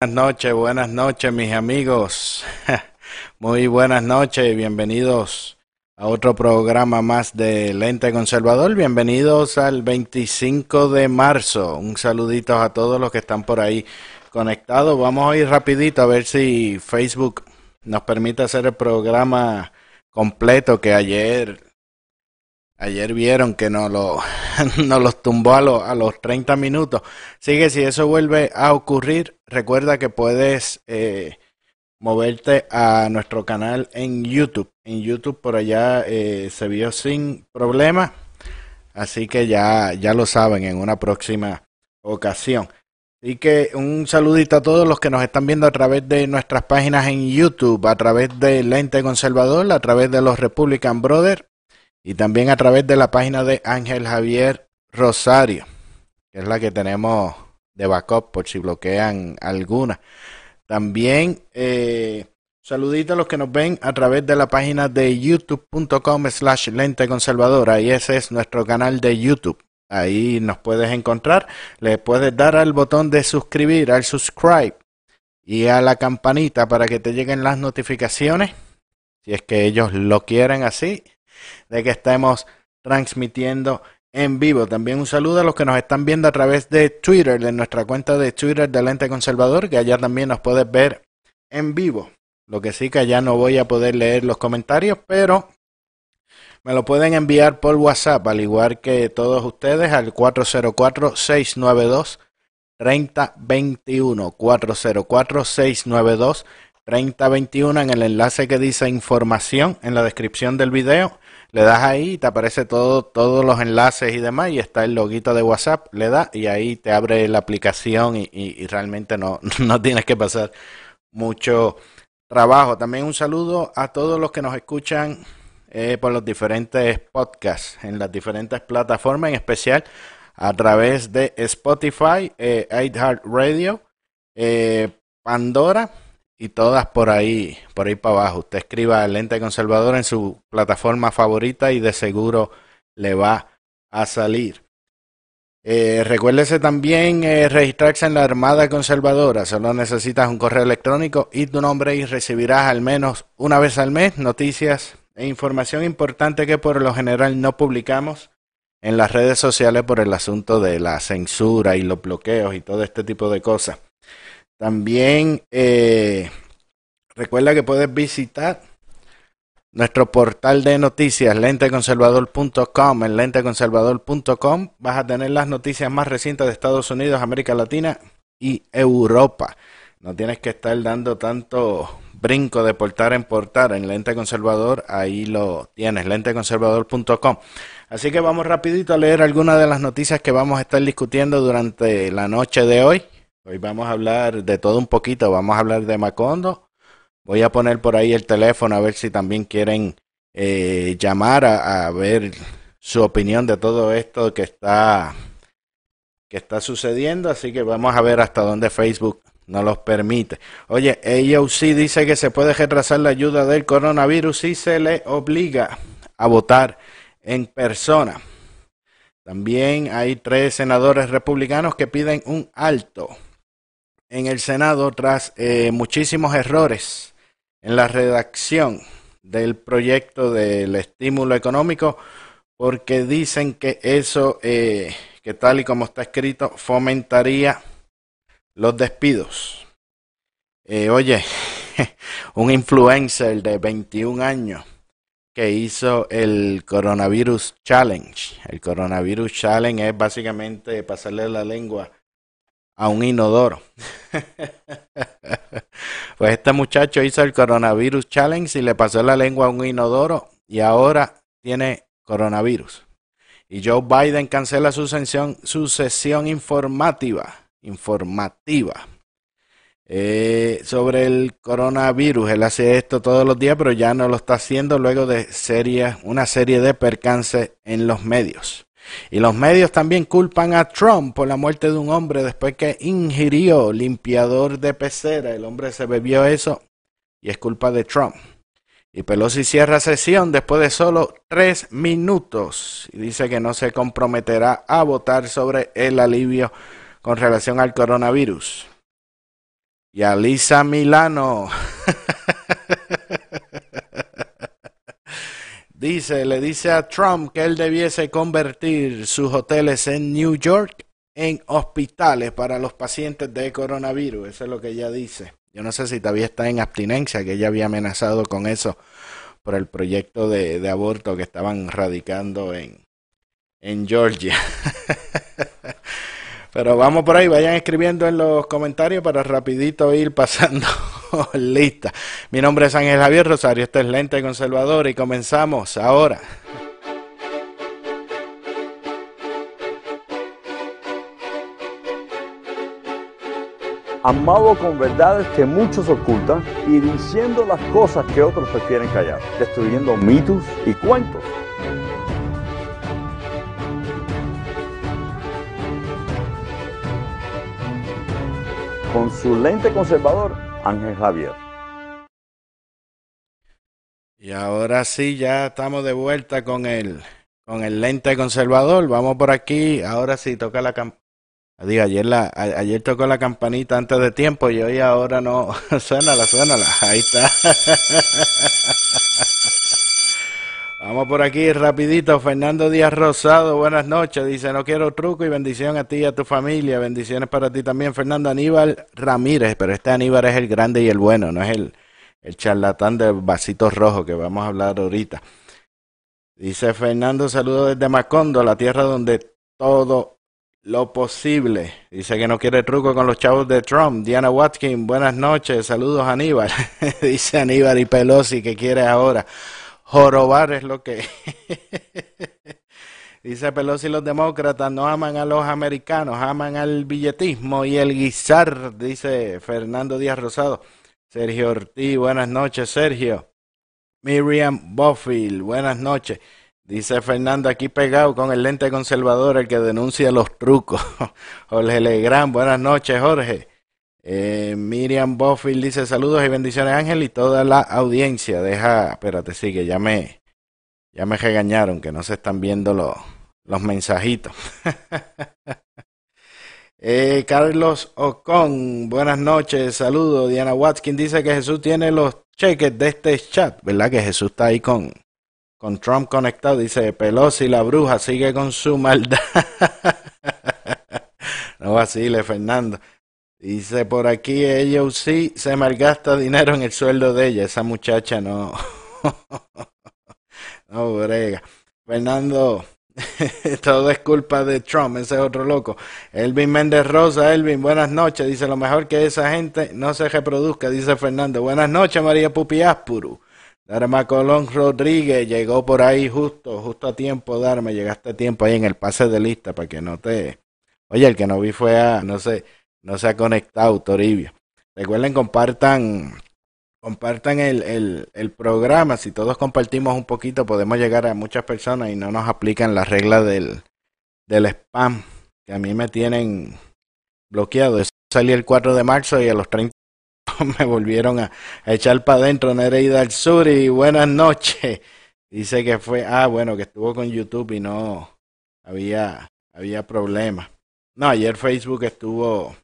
Buenas noches, buenas noches mis amigos. Muy buenas noches, bienvenidos a otro programa más de Lente Conservador. Bienvenidos al 25 de marzo. Un saludito a todos los que están por ahí conectados. Vamos a ir rapidito a ver si Facebook nos permite hacer el programa completo que ayer Ayer vieron que no lo, no los tumbó a, a los 30 minutos. Así que si eso vuelve a ocurrir, recuerda que puedes eh, moverte a nuestro canal en YouTube. En YouTube por allá eh, se vio sin problema. Así que ya, ya lo saben en una próxima ocasión. Así que un saludito a todos los que nos están viendo a través de nuestras páginas en YouTube, a través de Lente Conservador, a través de los Republican Brothers y también a través de la página de Ángel Javier Rosario, que es la que tenemos de backup por si bloquean alguna. También eh, a los que nos ven a través de la página de youtube.com slash lente conservadora y ese es nuestro canal de YouTube. Ahí nos puedes encontrar. Le puedes dar al botón de suscribir, al subscribe y a la campanita para que te lleguen las notificaciones. Si es que ellos lo quieren así de que estemos transmitiendo en vivo. También un saludo a los que nos están viendo a través de Twitter, de nuestra cuenta de Twitter del Ente Conservador, que allá también nos puedes ver en vivo. Lo que sí que ya no voy a poder leer los comentarios, pero me lo pueden enviar por WhatsApp, al igual que todos ustedes, al 404-692. 3021 404 692 3021 en el enlace que dice información en la descripción del video le das ahí y te aparece todo, todos los enlaces y demás y está el loguito de WhatsApp, le das y ahí te abre la aplicación y, realmente no, no tienes que pasar mucho trabajo. También un saludo a todos los que nos escuchan eh, por los diferentes podcasts en las diferentes plataformas, en especial a través de Spotify, eh, Radio, eh, Pandora y todas por ahí, por ahí para abajo. Usted escriba Lente Conservador en su plataforma favorita y de seguro le va a salir. Eh, recuérdese también eh, registrarse en la Armada Conservadora. Solo necesitas un correo electrónico y tu nombre y recibirás al menos una vez al mes noticias e información importante que por lo general no publicamos en las redes sociales por el asunto de la censura y los bloqueos y todo este tipo de cosas. También eh, recuerda que puedes visitar nuestro portal de noticias, lenteconservador.com. En lenteconservador.com vas a tener las noticias más recientes de Estados Unidos, América Latina y Europa. No tienes que estar dando tanto brinco de portar en portar en Lente Conservador, ahí lo tienes, lenteconservador.com. Así que vamos rapidito a leer algunas de las noticias que vamos a estar discutiendo durante la noche de hoy. Hoy vamos a hablar de todo un poquito, vamos a hablar de Macondo. Voy a poner por ahí el teléfono a ver si también quieren eh, llamar a, ver su opinión de todo esto que está que está sucediendo, así que vamos a ver hasta dónde Facebook nos los permite. Oye, AOC dice que se puede retrasar la ayuda del coronavirus si se le obliga a votar en persona. También hay tres senadores republicanos que piden un alto en el Senado tras eh, muchísimos errores en la redacción del proyecto del estímulo económico porque dicen que eso, eh, que tal y como está escrito, fomentaría los despidos. Eh, oye, un influencer de 21 años que hizo el Coronavirus Challenge. El Coronavirus Challenge es básicamente pasarle la lengua a un inodoro. pues este muchacho hizo el coronavirus challenge y le pasó la lengua a un inodoro y ahora tiene coronavirus. Y Joe Biden cancela su sesión, su sesión informativa, informativa eh, sobre el coronavirus. Él hace esto todos los días, pero ya no lo está haciendo luego de serie, una serie de percances en los medios. Y los medios también culpan a Trump por la muerte de un hombre después que ingirió limpiador de pecera. El hombre se bebió eso y es culpa de Trump. Y Pelosi cierra sesión después de solo tres minutos y dice que no se comprometerá a votar sobre el alivio con relación al coronavirus. Y a Lisa Milano. dice, le dice a Trump que él debiese convertir sus hoteles en New York en hospitales para los pacientes de coronavirus. Eso es lo que ella dice. Yo no sé si todavía está en abstinencia, que ella había amenazado con eso por el proyecto de, aborto que estaban radicando en, en Georgia. Pero vamos por ahí, vayan escribiendo en los comentarios para rapidito ir pasando lista. Mi nombre es Ángel Javier Rosario, este es Lente Conservador y comenzamos ahora. amado con verdades que muchos ocultan y diciendo las cosas que otros prefieren callar, destruyendo mitos y cuentos. Con su lente conservador, Ángel Javier. Y ahora sí, ya estamos de vuelta con el, con el lente conservador. Vamos por aquí. Ahora sí, toca la campana. Digo, ayer, la, ayer tocó la campanita antes de tiempo y hoy ahora no. suénala, suénala. Ahí está. Vamos por aquí rapidito. Fernando Díaz Rosado, buenas noches. Dice, no quiero truco y bendición a ti y a tu familia. Bendiciones para ti también, Fernando Aníbal Ramírez. Pero este Aníbal es el grande y el bueno, no es el, el charlatán de vasitos rojos que vamos a hablar ahorita. Dice Fernando, saludos desde Macondo, la tierra donde todo lo posible. Dice que no quiere truco con los chavos de Trump. Diana Watkins, buenas noches. Saludos Aníbal. Dice Aníbal y Pelosi que quiere ahora. Jorobar es lo que... Dice Pelosi, los demócratas no aman a los americanos, aman al billetismo y el guisar, dice Fernando Díaz Rosado. Sergio Ortiz, buenas noches, Sergio. Miriam Boffield, buenas noches. Dice Fernando aquí pegado con el lente conservador, el que denuncia los trucos. Jorge Legrand, buenas noches, Jorge. Eh, Miriam Boffield dice saludos y bendiciones, Ángel, y toda la audiencia. Deja, espérate, sigue, ya me, ya me regañaron que no se están viendo los, los mensajitos. eh, Carlos Ocon, buenas noches, saludos. Diana Watkins dice que Jesús tiene los cheques de este chat, ¿verdad? Que Jesús está ahí con, con Trump conectado, dice Pelosi, la bruja, sigue con su maldad. no vacile, Fernando. Dice por aquí, ella sí se malgasta dinero en el sueldo de ella. Esa muchacha no. no brega. Fernando, todo es culpa de Trump, ese es otro loco. Elvin Méndez Rosa, Elvin, buenas noches. Dice lo mejor que esa gente no se reproduzca, dice Fernando. Buenas noches, María Pupi Aspuru. Darma Colón Rodríguez llegó por ahí justo, justo a tiempo, Darme, llegaste a tiempo ahí en el pase de lista para que no te... Oye, el que no vi fue a, no sé, no se ha conectado, Toribio. Recuerden, compartan, compartan el, el, el programa. Si todos compartimos un poquito, podemos llegar a muchas personas y no nos aplican las reglas del, del spam, que a mí me tienen bloqueado. Eso salió el 4 de marzo y a los 30 me volvieron a, echar para adentro Nereida al Sur y buenas noches. Dice que fue, ah, bueno, que estuvo con YouTube y no había, había problemas. No, ayer Facebook estuvo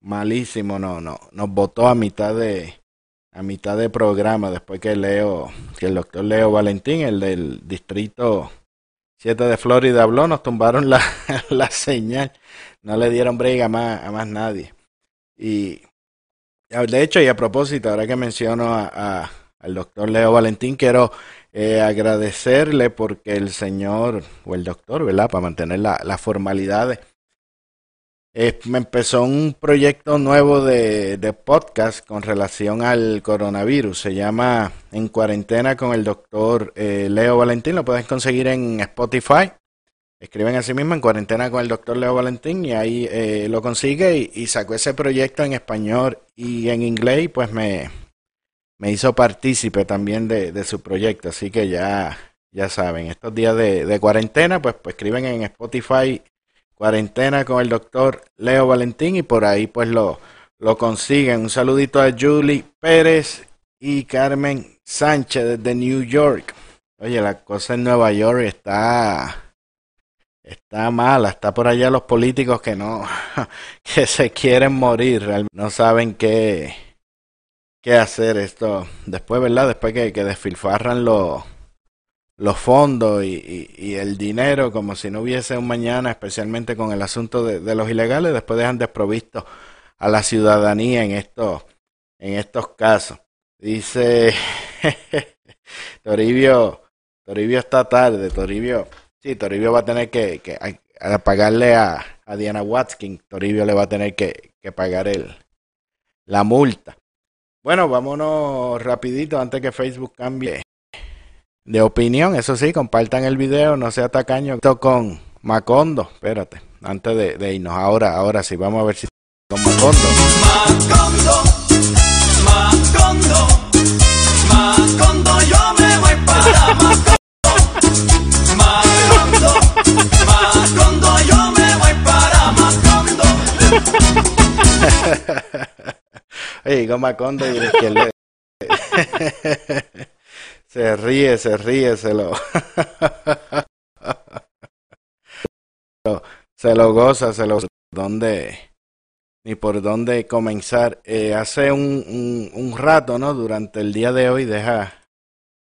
malísimo, no, no, nos votó a mitad de, a mitad de programa después que Leo, que el doctor Leo Valentín, el del distrito 7 de Florida habló, nos tumbaron la, la señal, no le dieron brega más, a más nadie. Y de hecho, y a propósito, ahora que menciono a, al doctor Leo Valentín, quiero eh, agradecerle porque el señor, o el doctor, ¿verdad? Para mantener las la formalidades, me empezó un proyecto nuevo de, de, podcast con relación al coronavirus. Se llama En cuarentena con el doctor eh, Leo Valentín. Lo puedes conseguir en Spotify escriben a sí mismo en cuarentena con el doctor Leo Valentín y ahí eh, lo consigue y, sacó ese proyecto en español y en inglés pues me, me hizo partícipe también de, de, su proyecto así que ya ya saben estos días de, de cuarentena pues, pues escriben en Spotify cuarentena con el doctor Leo Valentín y por ahí pues lo, lo consiguen un saludito a Julie Pérez y Carmen Sánchez desde New York oye la cosa en Nueva York está está mala, está por allá los políticos que no, que se quieren morir, no saben qué, qué hacer esto. Después, ¿verdad? Después que, que desfilfarran los, los fondos y, el dinero como si no hubiese un mañana, especialmente con el asunto de, los ilegales, después dejan desprovisto a la ciudadanía en estos, en estos casos. Dice Toribio, Toribio está tarde, Toribio, sí, Toribio va a tener que, que a, pagarle a, a, Diana Watkins, Toribio le va a tener que, que pagar el, la multa. Bueno, vámonos rapidito antes que Facebook cambie de opinión. Eso sí, compartan el video, no sea tacaño con Macondo. Espérate, antes de, de irnos. Ahora, ahora sí, vamos a ver si con Macondo. Macondo, Macondo, Macondo, yo me voy para Macondo. Macondo, Macondo, yo me voy para Macondo. Oye, con Macondo y el le... Se ríe, se ríe, se lo. se lo goza, se lo. ¿Dónde? Ni por dónde comenzar. Eh, hace un, un, un, rato, ¿no? Durante el día de hoy, deja.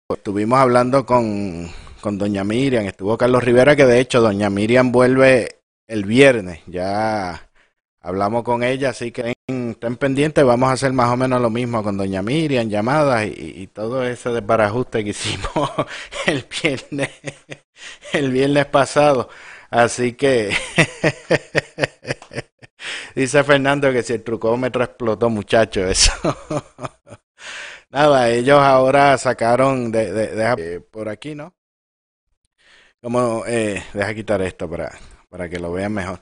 Estuvimos hablando con, con Doña Miriam, estuvo Carlos Rivera, que de hecho Doña Miriam vuelve el viernes. Ya hablamos con ella, así que estén pendientes, vamos a hacer más o menos lo mismo con Doña Miriam, llamadas y, todo ese desbarajuste que hicimos el viernes, el viernes pasado. Así que dice Fernando que si el trucómetro explotó, muchacho, eso. Nada, ellos ahora sacaron de, de, de, por aquí, ¿no? Como, eh, deja quitar esto para, para que lo vean mejor.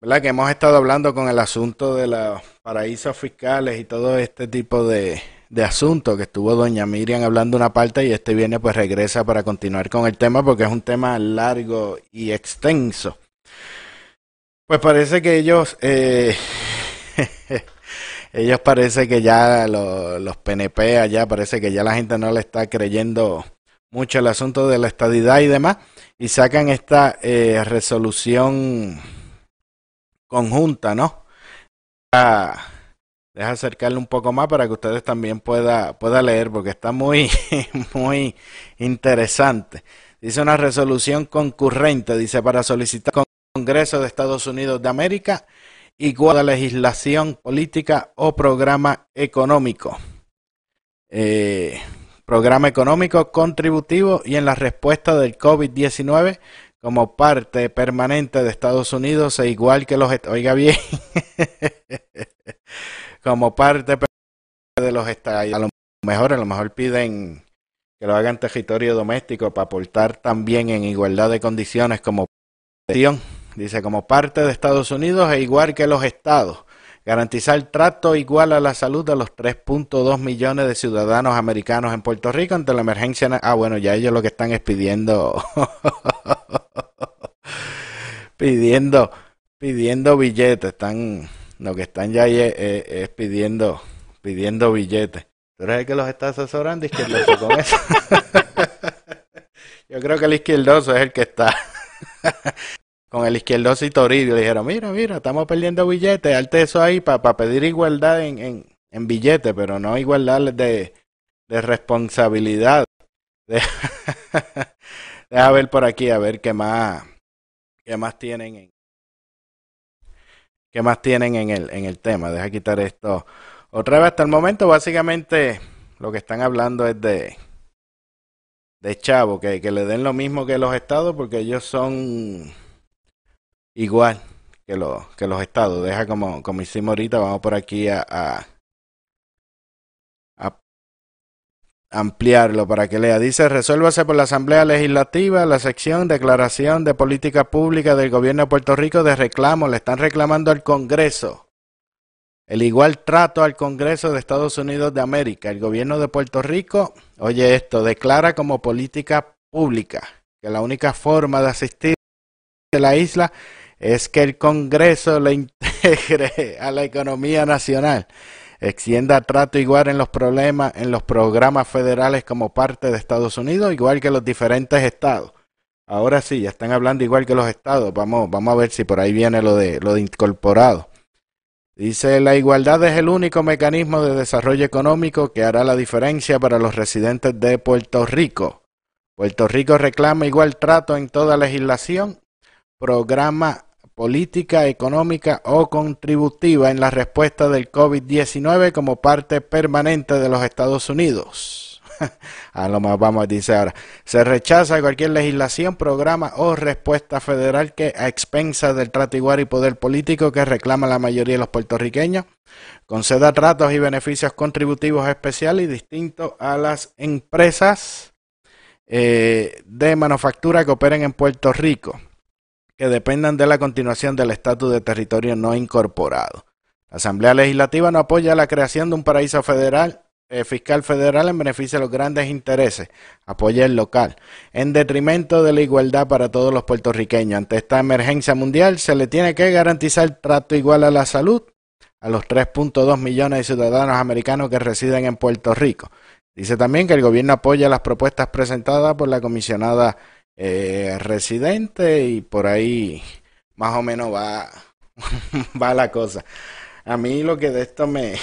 ¿Verdad? Que hemos estado hablando con el asunto de los paraísos fiscales y todo este tipo de, de asuntos que estuvo doña Miriam hablando una parte y este viene pues regresa para continuar con el tema porque es un tema largo y extenso. Pues parece que ellos, eh, ellos parece que ya lo, los PNP allá, parece que ya la gente no le está creyendo mucho el asunto de la estadidad y demás y sacan esta eh, resolución conjunta, ¿no? Ah, deja acercarle un poco más para que ustedes también pueda, pueda leer, porque está muy, muy interesante. Dice una resolución concurrente, dice, para solicitar al Congreso de Estados Unidos de América igual a legislación política o programa económico. Eh, programa económico contributivo y en la respuesta del COVID-19 como parte permanente de Estados Unidos e igual que los oiga bien como parte de los estados a lo mejor a lo mejor piden que lo hagan territorio doméstico para aportar también en igualdad de condiciones como dice como parte de Estados Unidos e igual que los estados garantizar trato igual a la salud de los 3.2 millones de ciudadanos americanos en Puerto Rico ante la emergencia. Ah, bueno, ya ellos lo que están es pidiendo, pidiendo, pidiendo billetes. Están, lo que están ya ahí es, pidiendo, pidiendo billetes. ¿Tú eres el que los está asesorando, izquierdoso, con eso? Yo creo que el izquierdoso es el que está con el izquierdoso y Toribio. Dijeron, mira, mira, estamos perdiendo billetes, alte eso ahí para pedir igualdad en, en, billetes, pero no igualdad de, de responsabilidad. De Deja ver por aquí, a ver qué más, qué más tienen en, qué más tienen en el, en el tema. Deja quitar esto. Otra vez, hasta el momento, básicamente, lo que están hablando es de, de chavo, que, que le den lo mismo que los estados, porque ellos son igual que, lo, que los estados. Deja como, como hicimos ahorita, vamos por aquí a ampliarlo para que lea. Dice, resuélvase por la Asamblea Legislativa la sección Declaración de Política Pública del Gobierno de Puerto Rico de reclamo. Le están reclamando al Congreso el igual trato al Congreso de Estados Unidos de América. El gobierno de Puerto Rico, oye esto, declara como política pública que la única forma de asistir a la isla es que el Congreso le integre a la economía nacional, extienda trato igual en los problemas, en los programas federales como parte de Estados Unidos, igual que los diferentes estados. Ahora sí, ya están hablando igual que los estados. Vamos, vamos a ver si por ahí viene lo de lo de incorporado. Dice, la igualdad es el único mecanismo de desarrollo económico que hará la diferencia para los residentes de Puerto Rico. Puerto Rico reclama igual trato en toda legislación, programa política económica o contributiva en la respuesta del COVID-19 como parte permanente de los Estados Unidos. a lo más vamos, dice ahora. Se rechaza cualquier legislación, programa o respuesta federal que a expensas del trato igual y poder político que reclama la mayoría de los puertorriqueños conceda tratos y beneficios contributivos especiales y distintos a las empresas eh, de manufactura que operen en Puerto Rico que dependan de la continuación del estatus de territorio no incorporado. La Asamblea Legislativa no apoya la creación de un paraíso federal, eh, fiscal federal en beneficio de los grandes intereses, apoya el local, en detrimento de la igualdad para todos los puertorriqueños. Ante esta emergencia mundial se le tiene que garantizar trato igual a la salud a los 3.2 millones de ciudadanos americanos que residen en Puerto Rico. Dice también que el gobierno apoya las propuestas presentadas por la comisionada eh, residente y por ahí más o menos va, va la cosa. A mí lo que de esto me,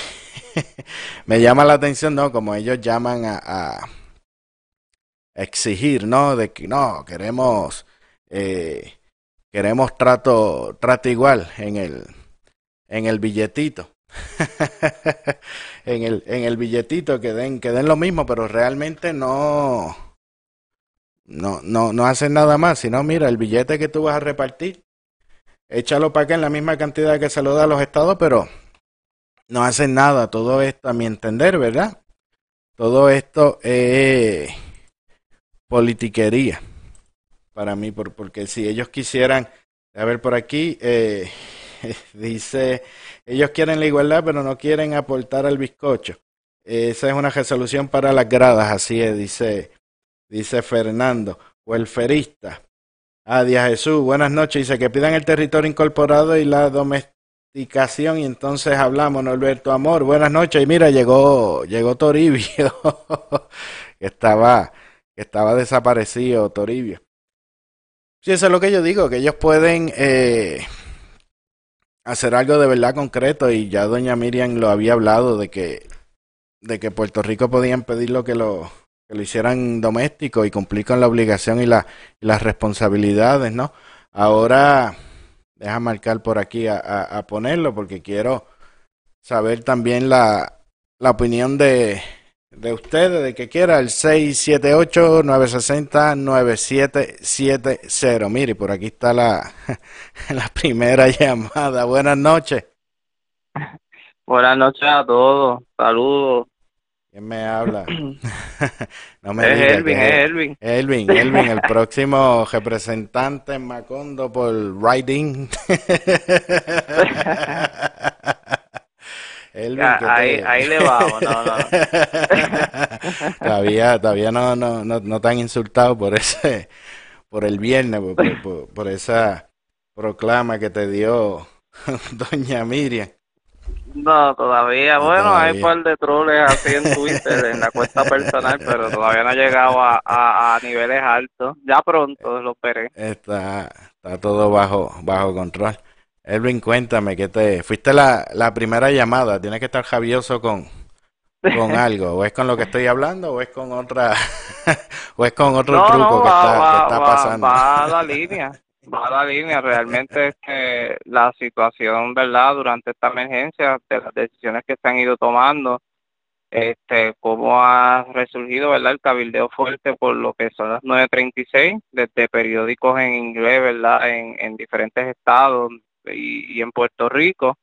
me llama la atención, ¿no? Como ellos llaman a, a exigir, ¿no? De que no, queremos, eh, queremos trato, trato igual en el, en el billetito. en el, en el billetito que den, que den lo mismo, pero realmente no, no, no, no hacen nada más, sino mira, el billete que tú vas a repartir, échalo para acá en la misma cantidad que se lo da a los estados, pero no hacen nada. Todo esto, a mi entender, ¿verdad? Todo esto es politiquería para mí, porque si ellos quisieran, a ver por aquí, eh, dice, ellos quieren la igualdad, pero no quieren aportar al bizcocho. Esa es una resolución para las gradas, así es, dice dice Fernando, welferista. Adiós Jesús, buenas noches. Dice que pidan el territorio incorporado y la domesticación y entonces hablamos, Norberto Amor. Buenas noches. Y mira, llegó, llegó Toribio, que estaba, estaba desaparecido, Toribio. Sí, eso es lo que yo digo, que ellos pueden eh, hacer algo de verdad concreto y ya doña Miriam lo había hablado de que, de que Puerto Rico podían pedir lo que lo que lo hicieran doméstico y cumplir con la obligación y, la, las responsabilidades, ¿no? Ahora, deja marcar por aquí a, a, ponerlo porque quiero saber también la, la opinión de, de ustedes, de que quiera, el 678-960-9770. Mire, por aquí está la, la primera llamada. Buenas noches. Buenas noches a todos. Saludos. ¿Quién me habla? no me es Elvin, es Elvin. Elvin, Elvin, el próximo representante en Macondo por Riding. Elvin, ahí, ahí le vamos, no, no. todavía, todavía no, no, no, no te han insultado por ese, por el viernes, por, por, por esa proclama que te dio doña Miriam. No, todavía. bueno, hay un par de troles así en Twitter, en la cuenta personal, pero todavía no ha llegado a, a, niveles altos. Ya pronto lo veré. Está, está todo bajo, bajo control. Elvin, cuéntame, que te fuiste la, la primera llamada. Tienes que estar javioso con, con algo. O es con lo que estoy hablando, o es con otra, o es con otro truco que, está, que está pasando. Va a la línea va la línea. Realmente que la situación, ¿verdad? Durante esta emergencia, de las decisiones que se han ido tomando, este, cómo ha resurgido, ¿verdad? El cabildeo fuerte por lo que son las 936, desde periódicos en inglés, ¿verdad? En, en diferentes estados y, en Puerto Rico.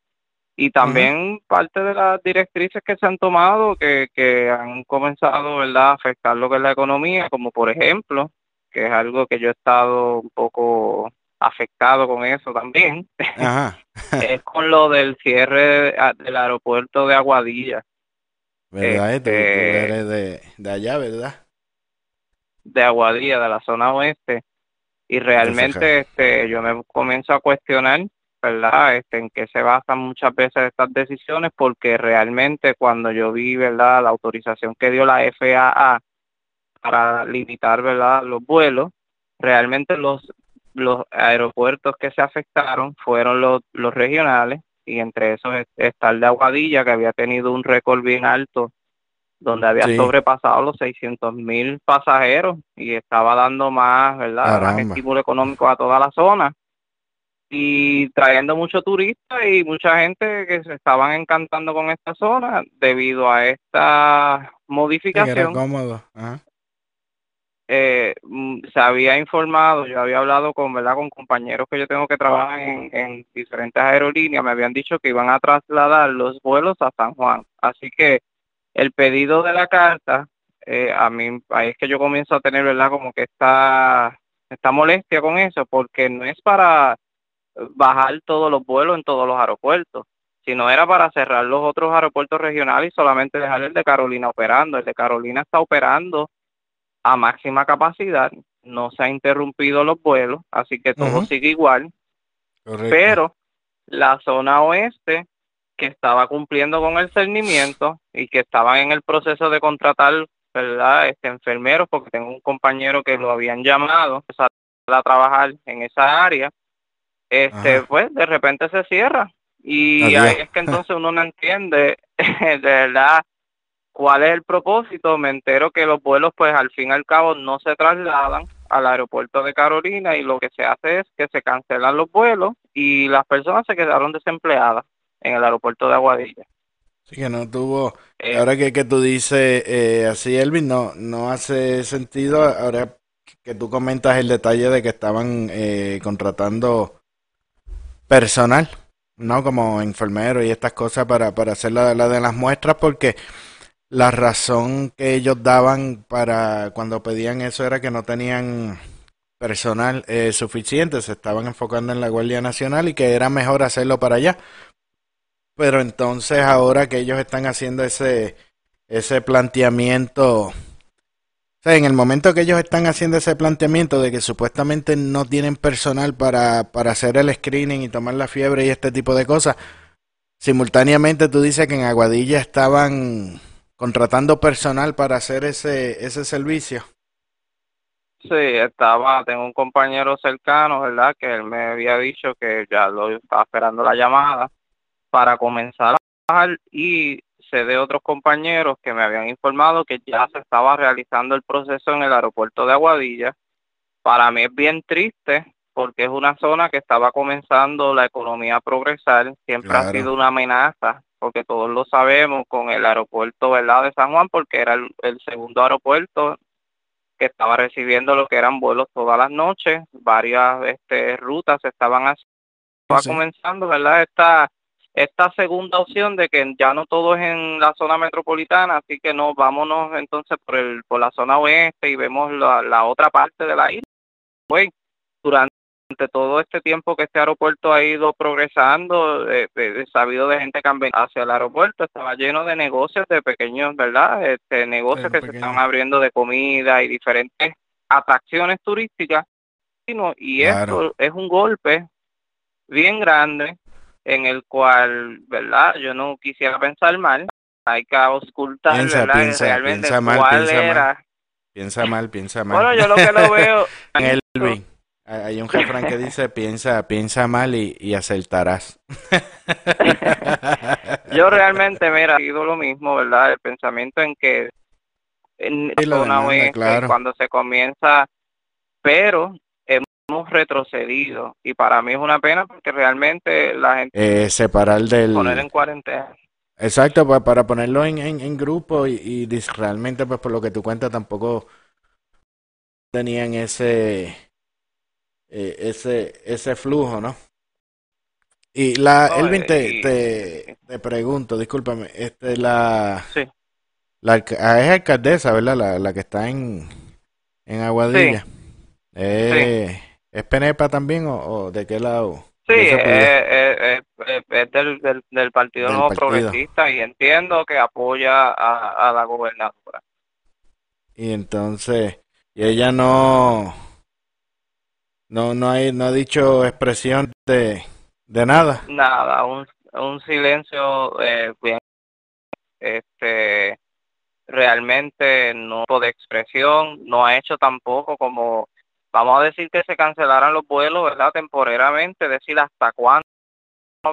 Y también parte de las directrices que se han tomado que, que han comenzado, ¿verdad?, a afectar lo que es la economía, como por ejemplo, que es algo que yo he estado un poco afectado con eso también, es con lo del cierre del aeropuerto de Aguadilla. ¿Verdad? Este, eres de, de, allá, ¿verdad? De Aguadilla, de la zona oeste. Y realmente este, yo me comienzo a cuestionar, ¿verdad? Este, en qué se basan muchas veces estas decisiones, porque realmente cuando yo vi, ¿verdad? La autorización que dio la FAA para limitar, ¿verdad? Los vuelos, realmente los, los aeropuertos que se afectaron fueron los, los regionales y entre esos está el de Aguadilla que había tenido un récord bien alto donde había sobrepasado los 600 mil pasajeros y estaba dando más, ¿verdad? Más estímulo económico a toda la zona y trayendo muchos turistas y mucha gente que se estaban encantando con esta zona debido a esta modificación. cómodo. Eh, mm, se había informado, yo había hablado con, ¿verdad? con compañeros que yo tengo que trabajar en, en diferentes aerolíneas, me habían dicho que iban a trasladar los vuelos a San Juan. Así que el pedido de la carta, eh, a mí ahí es que yo comienzo a tener, ¿verdad? Como que esta, esta molestia con eso, porque no es para bajar todos los vuelos en todos los aeropuertos, sino era para cerrar los otros aeropuertos regionales y solamente dejar el de Carolina operando. El de Carolina está operando a máxima capacidad, no se ha interrumpido los vuelos, así que todo sigue igual. Pero la zona oeste que estaba cumpliendo con el cernimiento y que estaban en el proceso de contratar, ¿verdad? Este enfermeros, porque tengo un compañero que lo habían llamado a trabajar en esa área, este, pues de repente se cierra. Y ahí es que entonces uno no entiende de verdad cuál es el propósito. Me entero que los vuelos, pues al fin y al cabo, no se trasladan al aeropuerto de Carolina y lo que se hace es que se cancelan los vuelos y las personas se quedaron desempleadas en el aeropuerto de Aguadilla. Sí, que no tuvo. Eh, ahora que, que tú dices eh, así, Elvin, no, no hace sentido. Ahora que tú comentas el detalle de que estaban eh, contratando personal, ¿no? Como enfermero y estas cosas para, para hacer la, la de las muestras, porque la razón que ellos daban para cuando pedían eso era que no tenían personal eh, suficiente, se estaban enfocando en la Guardia Nacional y que era mejor hacerlo para allá. Pero entonces ahora que ellos están haciendo ese, ese planteamiento, en el momento que ellos están haciendo ese planteamiento de que supuestamente no tienen personal para, para hacer el screening y tomar la fiebre y este tipo de cosas, simultáneamente tú dices que en Aguadilla estaban contratando personal para hacer ese, ese servicio. Sí, estaba, tengo un compañero cercano, ¿verdad? Que él me había dicho que ya lo estaba esperando la llamada para comenzar a trabajar y sé de otros compañeros que me habían informado que ya se estaba realizando el proceso en el aeropuerto de Aguadilla. Para mí es bien triste porque es una zona que estaba comenzando la economía a progresar, siempre ha sido una amenaza porque todos lo sabemos, con el aeropuerto ¿verdad? de San Juan, porque era el, segundo aeropuerto que estaba recibiendo lo que eran vuelos todas las noches, varias este, rutas estaban haciendo, estaba comenzando, ¿verdad? Esta, esta segunda opción de que ya no todo es en la zona metropolitana, así que no, vámonos entonces por el por la zona oeste y vemos la, la otra parte de la isla. Pues, durante todo este tiempo que este aeropuerto ha ido progresando, he sabido de gente que han venido hacia el aeropuerto, estaba lleno de negocios, de pequeños, ¿verdad? Este, negocios que se están abriendo de comida y diferentes atracciones turísticas. Y esto es un golpe bien grande en el cual, ¿verdad? Yo no quisiera pensar mal, hay que ocultar, ¿verdad? Realmente cuál era. Mal. Piensa mal, piensa mal. Bueno, yo lo que lo veo... en el hay un refrán que dice, piensa, piensa mal y, y acertarás. Yo realmente, mira, sido lo mismo, ¿verdad? El pensamiento en que en una vez cuando se comienza, pero hemos retrocedido y para mí es una pena porque realmente la gente eh, separar del poner en cuarentena exacto pues para ponerlo en, en, grupo y, y, realmente pues por lo que tú cuentas tampoco tenían ese eh, ese, ese flujo, ¿no? Y la, Elvin, te, te, pregunto, discúlpame, este, la, sí. la ah, es alcaldesa, ¿verdad? La, la que está en, en Aguadilla. Eh, ¿Es Penepa también o, de qué lado? Sí, es, del, del, Partido Nuevo Progresista y entiendo que apoya a, a la gobernadora. Y entonces, y ella no no, no, hay, no ha dicho expresión de, de nada. Nada, un, un silencio eh, bien, este, realmente no de expresión, no ha hecho tampoco como vamos a decir que se cancelaran los vuelos, ¿verdad? Temporariamente, decir hasta cuándo.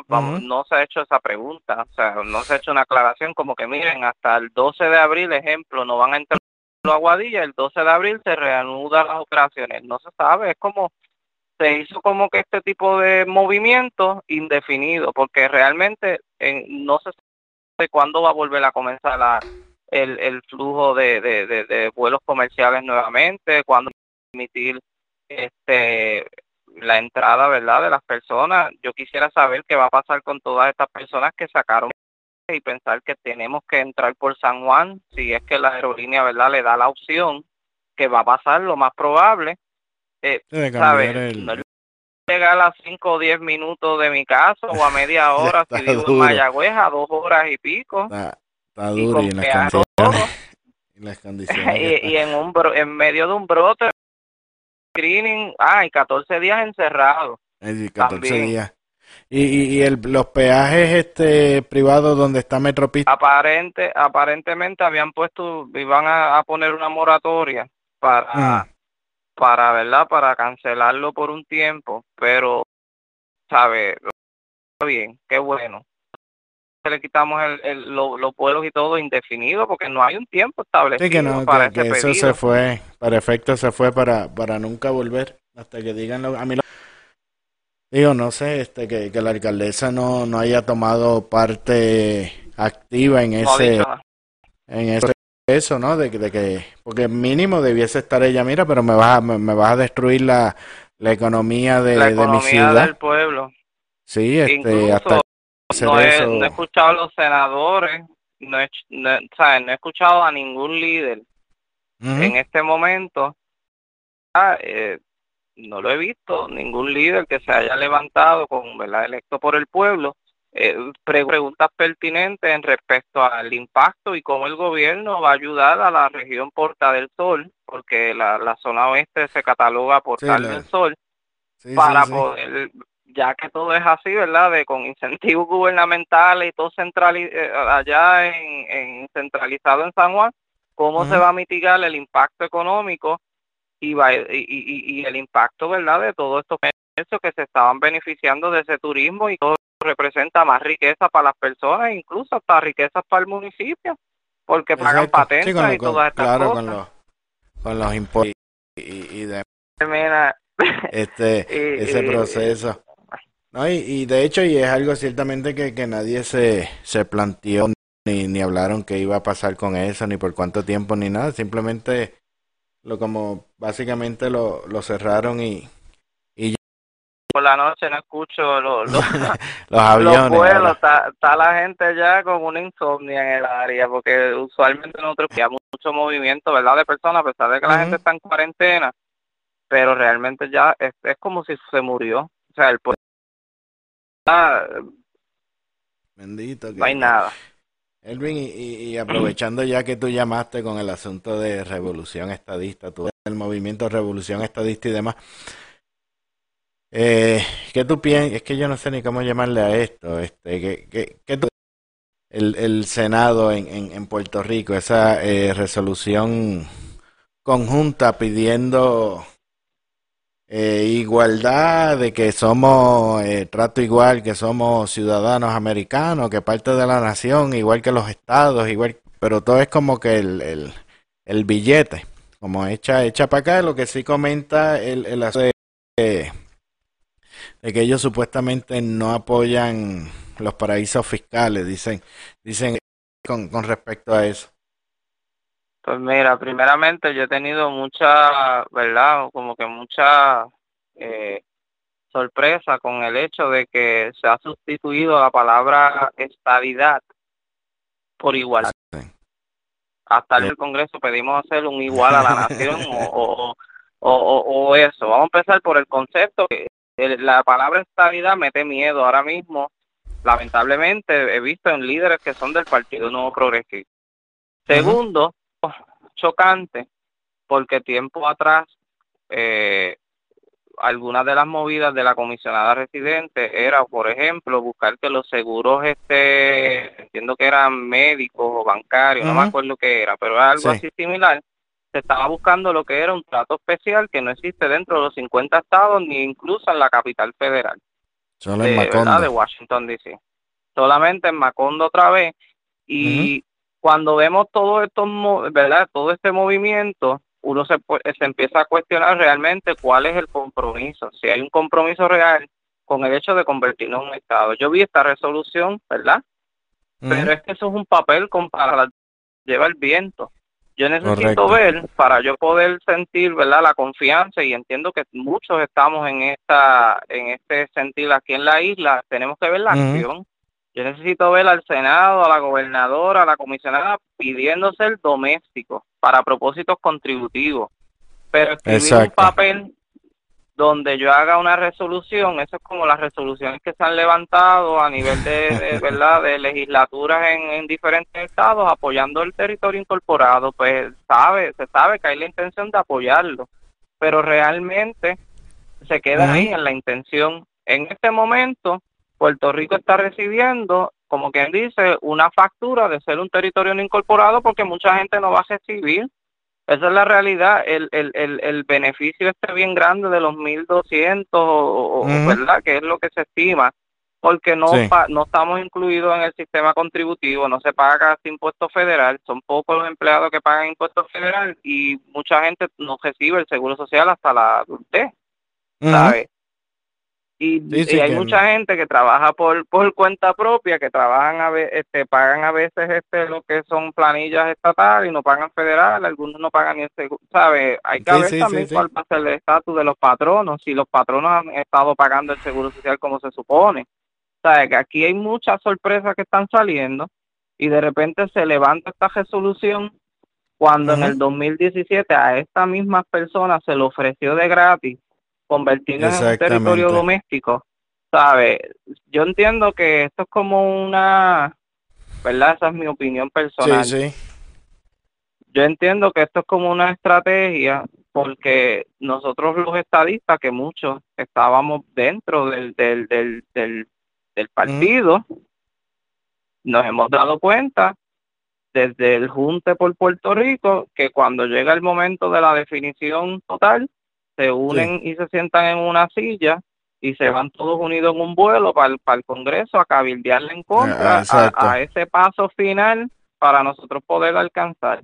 Vamos, No se ha hecho esa pregunta, o sea, no se ha hecho una aclaración como que miren, hasta el 12 de abril, ejemplo, no van a entrar los aguadillas, el 12 de abril se reanudan las operaciones, no se sabe, es como se hizo como que este tipo de movimiento indefinido, porque realmente no se sabe cuándo va a volver a comenzar la, el, flujo de, vuelos comerciales nuevamente, cuándo permitir este la entrada, ¿verdad?, de las personas. Yo quisiera saber qué va a pasar con todas estas personas que sacaron y pensar que tenemos que entrar por San Juan, si es que la aerolínea, ¿verdad?, le da la opción, que va a pasar lo más probable, eh, ¿sabes? No llegar a 5 o 10 minutos de mi casa o a media hora si vivo en Mayagüez a dos horas y pico. Está, duro y, en las condiciones, y, las condiciones y, en, un en medio de un brote screening, ah, y 14 días encerrado. 14 días. Y, y, el, los peajes este privados donde está Metropista. Aparente, aparentemente habían puesto, iban a, poner una moratoria para, para, ¿verdad? Para cancelarlo por un tiempo, pero, ¿sabe? Bien, qué bueno. Le quitamos el, los vuelos y todo indefinido porque no hay un tiempo establecido. Sí, que no, para que, eso se fue, para efecto se fue para, para nunca volver hasta que digan a mí digo no sé este que, que la alcaldesa no, no haya tomado parte activa en ese en ese eso, ¿no? De, de, que, porque mínimo debiese estar ella, mira, pero me vas a, me, vas a destruir la, la economía de, de mi ciudad. del pueblo. Sí, este, hasta no he, no he, escuchado a los senadores, no he, no, no he escuchado a ningún líder en este momento. Ah, eh, no lo he visto, ningún líder que se haya levantado con, ¿verdad? Electo por el pueblo eh, preguntas pertinentes en respecto al impacto y cómo el gobierno va a ayudar a la región Porta del Sol, porque la, la zona oeste se cataloga Porta del Sol, para poder, ya que todo es así, ¿verdad? De con incentivos gubernamentales y todo central, eh, allá en, centralizado en San Juan, cómo se va a mitigar el impacto económico y, va, y, y, y el impacto, ¿verdad? De todos estos que se estaban beneficiando de ese turismo y todo representa más riqueza para las personas, incluso hasta riqueza para el municipio, porque pagan patentes y todas estas claro, Con los, con los impuestos y, de, este, ese proceso. No, y, de hecho, y es algo ciertamente que, que nadie se, se planteó ni, ni hablaron que iba a pasar con eso, ni por cuánto tiempo, ni nada. Simplemente lo como básicamente lo, lo cerraron y, por la noche no escucho los, los, aviones. vuelos, está, la gente ya con una insomnia en el área, porque usualmente nosotros tenemos mucho movimiento, ¿verdad? De personas, a pesar de que la gente está en cuarentena, pero realmente ya es, es como si se murió. O sea, el Bendito. no hay nada. Elvin, y, y, aprovechando ya que tú llamaste con el asunto de revolución estadista, tú el movimiento revolución estadista y demás, eh, ¿Qué tú piensas? Es que yo no sé ni cómo llamarle a esto. Este, ¿qué, qué, tú, el, el Senado en, en, en Puerto Rico, esa eh, resolución conjunta pidiendo eh, igualdad, de que somos eh, trato igual, que somos ciudadanos americanos, que parte de la nación, igual que los estados, igual, pero todo es como que el, el, el billete, como echa, echa para acá, lo que sí comenta el, el eh, de que ellos supuestamente no apoyan los paraísos fiscales, dicen, dicen con, con respecto a eso. Pues mira, primeramente yo he tenido mucha, ¿verdad? Como que mucha eh, sorpresa con el hecho de que se ha sustituido la palabra estabilidad por igualdad. Hasta el Congreso pedimos hacer un igual a la nación o, o, o, o, eso. Vamos a empezar por el concepto que la palabra estabilidad mete miedo ahora mismo. Lamentablemente he visto en líderes que son del Partido Nuevo Progresista. Segundo, chocante, porque tiempo atrás eh, algunas de las movidas de la comisionada residente era, por ejemplo, buscar que los seguros, este, entiendo que eran médicos o bancarios, no me acuerdo qué era, pero era algo así similar, se estaba buscando lo que era un trato especial que no existe dentro de los 50 estados ni incluso en la capital federal Solo de, en de Washington DC. Solamente en Macondo otra vez y cuando vemos todo esto, ¿verdad? Todo este movimiento, uno se, se empieza a cuestionar realmente cuál es el compromiso, si hay un compromiso real con el hecho de convertirnos en un Estado. Yo vi esta resolución, ¿verdad? Pero es que eso es un papel con para lleva el viento. Yo Correcto. necesito ver para yo poder sentir, ¿verdad? La confianza y entiendo que muchos estamos en esta en este sentir aquí en la isla, tenemos que ver la acción. Yo necesito ver al Senado, a la gobernadora, a la comisionada pidiendo ser doméstico para propósitos contributivos. Pero escribir un Exacto. papel donde yo haga una resolución, eso es como las resoluciones que se han levantado a nivel de, de, verdad de legislaturas en, en diferentes estados apoyando el territorio incorporado, pues sabe, se sabe que hay la intención de apoyarlo, pero realmente se queda ahí en la intención. En este momento, Puerto Rico está recibiendo, como quien dice, una factura de ser un territorio no incorporado porque mucha gente no va a recibir. Esa es la realidad, el, el, el, el beneficio este bien grande de los 1.200, o. ¿verdad? Que es lo que se estima, porque no, Sí. pa- no estamos incluidos en el sistema contributivo, no se paga casi impuesto federal, son pocos los empleados que pagan impuesto federal y mucha gente no recibe el seguro social hasta la adultez. ¿sabes? Y, Sí, sí, y hay mucha gente que trabaja por, por cuenta propia, que trabajan a ve- este, pagan a veces este lo que son planillas estatales y no pagan federal, algunos no pagan ni el seguro, ¿sabes? Hay que Sí, ver también cuál va a ser el estatus de los patronos, si los patronos han estado pagando el seguro social como se supone. ¿Sabes? Que aquí hay muchas sorpresas que están saliendo y de repente se levanta esta resolución cuando en Ujú. el 2017 a estas mismas personas se le ofreció de gratis convertirlo en un territorio doméstico, ¿sabes? Yo entiendo que esto es como una, ¿verdad? Esa es mi opinión personal. Sí, sí. Yo entiendo que esto es como una estrategia porque nosotros los estadistas, que muchos estábamos dentro del, del, del, del, del partido, nos hemos dado cuenta desde el Junte por Puerto Rico que cuando llega el momento de la definición total, se unen y se sientan en una silla y se van todos unidos en un vuelo para el, para el Congreso a cabildearle en contra Ah, a, a ese paso final para nosotros poder alcanzar.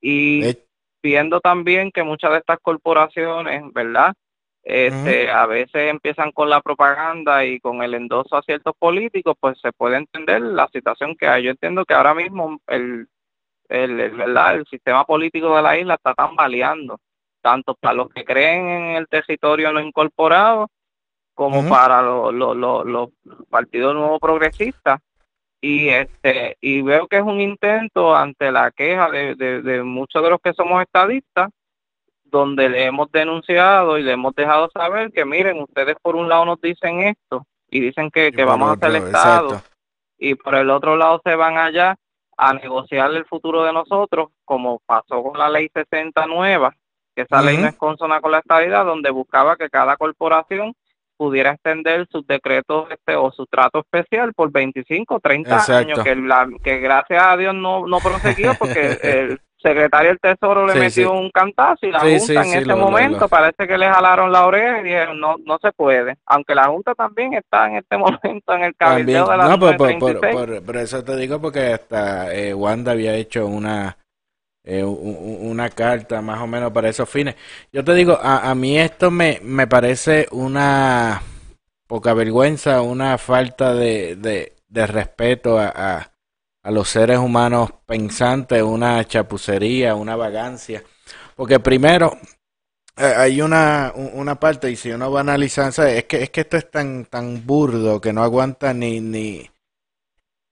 Y De- viendo también que muchas de estas corporaciones, ¿verdad? Este, a veces empiezan con la propaganda y con el endoso a ciertos políticos, pues se puede entender la situación que hay. Yo entiendo que ahora mismo el, el, el- ¿verdad? el sistema político de la isla está tambaleando, tanto para los que creen en el territorio no incorporado como para los los los- los partidos nuevos progresistas y este y veo que es un intento ante la queja de, de, de muchos de los que somos estadistas donde le hemos denunciado y le hemos dejado saber que miren ustedes por un lado nos dicen esto y dicen que, y que por vamos a hacer otro, estado exacto. y por el otro lado se van allá a negociar el futuro de nosotros como pasó con la ley 60 nueva que esa ley no es consona con la estabilidad donde buscaba que cada corporación pudiera extender sus decretos este, o su trato especial por 25 o 30 Exacto. años, que, la, que gracias a Dios no, no prosiguió porque el secretario del Tesoro le Sí, metió sí. un cantazo y la Sí, Junta en ese lo- momento lo- parece que le jalaron la oreja y dijeron no, no se puede, aunque la Junta también está en este momento en el cabildeo de la no, por, por, 936. por, por- por eso te digo, porque hasta eh, Wanda había hecho una, eh, una carta más o menos para esos fines. Yo te digo, a, a mí esto me, me parece una poca vergüenza, una falta de, de, de respeto a, a, los seres humanos pensantes, una chapucería, una vagancia. Porque primero, eh, hay una, una parte, y si uno va a analizar, ¿sabes? Es que, es que esto es tan, tan burdo que no aguanta ni, ni,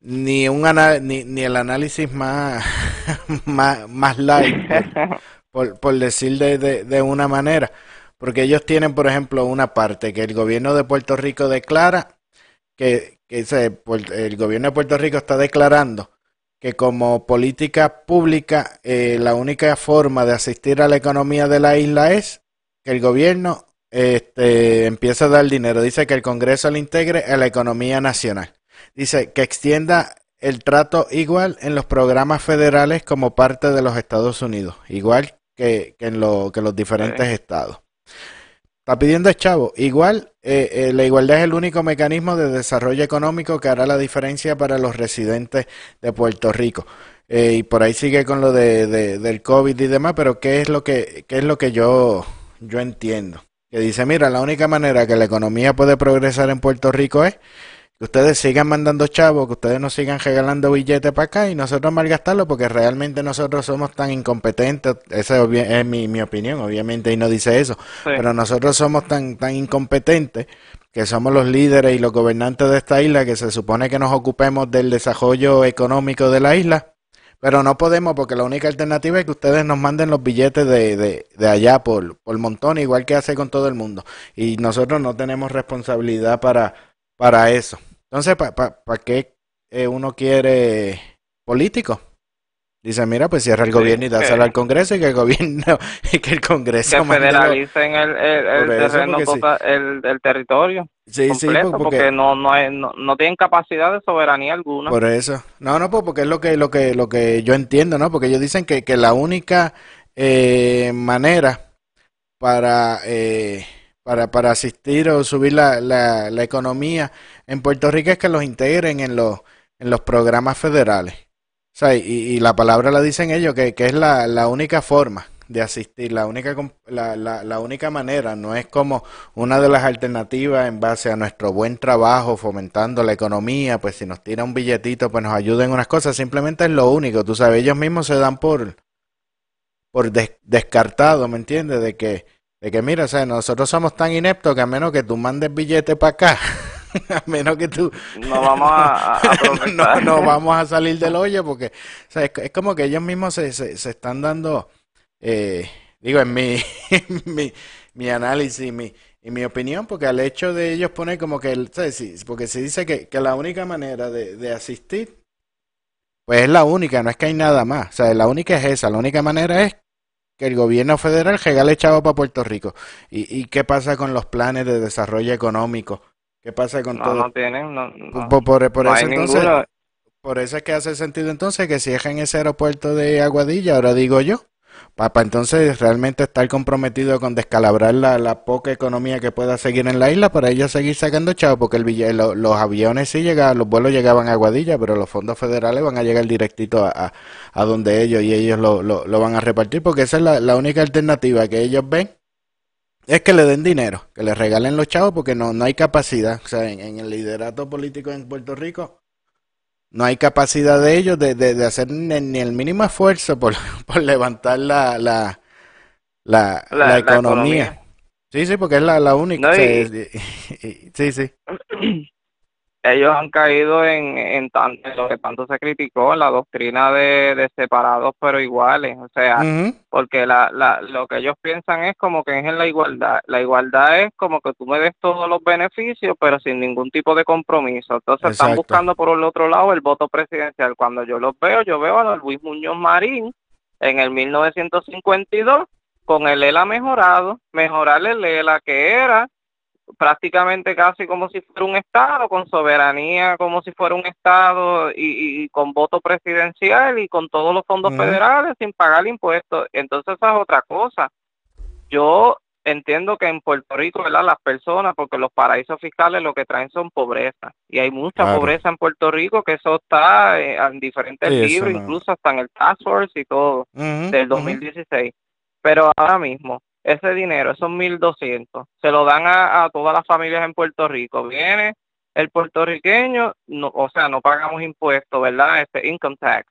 ni un ana- ni, ni el análisis más, más, más light, por, por, por decir de, de, de una manera. Porque ellos tienen, por ejemplo, una parte que el gobierno de Puerto Rico declara que, que se- el gobierno de Puerto Rico está declarando que como política pública eh, la única forma de asistir a la economía de la isla es que el gobierno este, empiece a dar dinero. Dice que el Congreso le integre a la economía nacional. Dice que extienda el trato igual en los programas federales como parte de los Estados Unidos, igual que, que en, lo, que los diferentes estados. Está pidiendo chavo. Igual, eh, eh, la igualdad es el único mecanismo de desarrollo económico que hará la diferencia para los residentes de Puerto Rico. Eh, y por ahí sigue con lo de, del COVID y demás, pero ¿qué es lo que, qué es lo que yo, yo entiendo? Que dice, mira, la única manera que la economía puede progresar en Puerto Rico es que ustedes sigan mandando chavos, que ustedes nos sigan regalando billetes para acá y nosotros malgastarlo porque realmente nosotros somos tan incompetentes, esa es mi, mi opinión, obviamente, y no dice eso, pero nosotros somos tan, tan incompetentes que somos los líderes y los gobernantes de esta isla, que se supone que nos ocupemos del desarrollo económico de la isla, pero no podemos porque la única alternativa es que ustedes nos manden los billetes de, de, de allá por, por montón, igual que hace con todo el mundo. Y nosotros no tenemos responsabilidad para, para eso. Entonces, ¿para pa, qué eh, uno quiere político? Dice, mira, pues cierra el gobierno y dáselo al Congreso y que el gobierno y que el Congreso que federalicen el, el, terreno el, el, territorio sí, completo, sí, porque, no no, hay, no, no tienen capacidad de soberanía alguna. Por eso. No, no, pues porque es lo que lo que lo que yo entiendo, ¿no? Porque ellos dicen que, que la única eh, manera para eh, para, para asistir o subir la, la, la, economía en Puerto Rico es que los integren en los, en los programas federales. O sea, y, y la palabra la dicen ellos, que, que es la, la única forma de asistir, la única, la, la, la, única manera, no es como una de las alternativas en base a nuestro buen trabajo fomentando la economía, pues si nos tira un billetito, pues nos ayuden unas cosas, simplemente es lo único, tú sabes, ellos mismos se dan por, por descartado, ¿me entiendes? De que de que mira, o sea, nosotros somos tan ineptos que a menos que tú mandes billete para acá, a menos que tú... No vamos a, no, vamos a salir del hoyo porque, o sea, es, como que ellos mismos se, se, se están dando, eh, digo, en mi, mi, mi análisis mi, y mi opinión, porque al hecho de ellos poner como que, ¿sabes? porque se dice que, que la única manera de, de asistir, pues es la única, no es que hay nada más, o sea, la única es esa, la única manera es que el gobierno federal regale chavo para Puerto Rico. ¿Y, ¿Y, qué pasa con los planes de desarrollo económico? ¿Qué pasa con todo? No tienen, no, por, eso entonces, por eso es que hace sentido entonces que cierren ese aeropuerto de Aguadilla, ahora digo yo, para entonces realmente estar comprometido con descalabrar la, la, poca economía que pueda seguir en la isla para ellos seguir sacando chavo, porque el, los aviones sí llegaban, los vuelos llegaban a Aguadilla, pero los fondos federales van a llegar directito a, a, donde ellos y ellos lo, lo, lo, van a repartir, porque esa es la, la única alternativa que ellos ven es que le den dinero, que le regalen los chavos porque no, no hay capacidad. O sea, en, en, el liderato político en Puerto Rico no hay capacidad de ellos de, de, de hacer ni, el mínimo esfuerzo por, por levantar la, la, la, la, economía. Sí, sí, porque es la, la única. sí, sí. ellos han caído en, en, tanto, lo que tanto se criticó, la doctrina de, de separados pero iguales, o sea, porque la, la, lo que ellos piensan es como que es en la igualdad, la igualdad es como que tú me des todos los beneficios pero sin ningún tipo de compromiso, entonces están buscando por el otro lado el voto presidencial, cuando yo los veo, yo veo a Luis Muñoz Marín en el 1952 con el ELA mejorado, mejorar el ELA que era prácticamente casi como si fuera un Estado, con soberanía como si fuera un Estado y, con voto presidencial y con todos los fondos federales sin pagar impuestos. Entonces esa es otra cosa. Yo entiendo que en Puerto Rico, ¿verdad? Las personas, porque los paraísos fiscales lo que traen son pobreza. Y hay mucha pobreza en Puerto Rico, que eso está eh, en diferentes libros, incluso hasta en el Task Force y todo, del 2016. Pero ahora mismo, ese dinero, esos 1.200, se lo dan a, todas las familias en Puerto Rico. Viene el puertorriqueño, no, o sea, no pagamos impuestos, ¿verdad? Este income tax.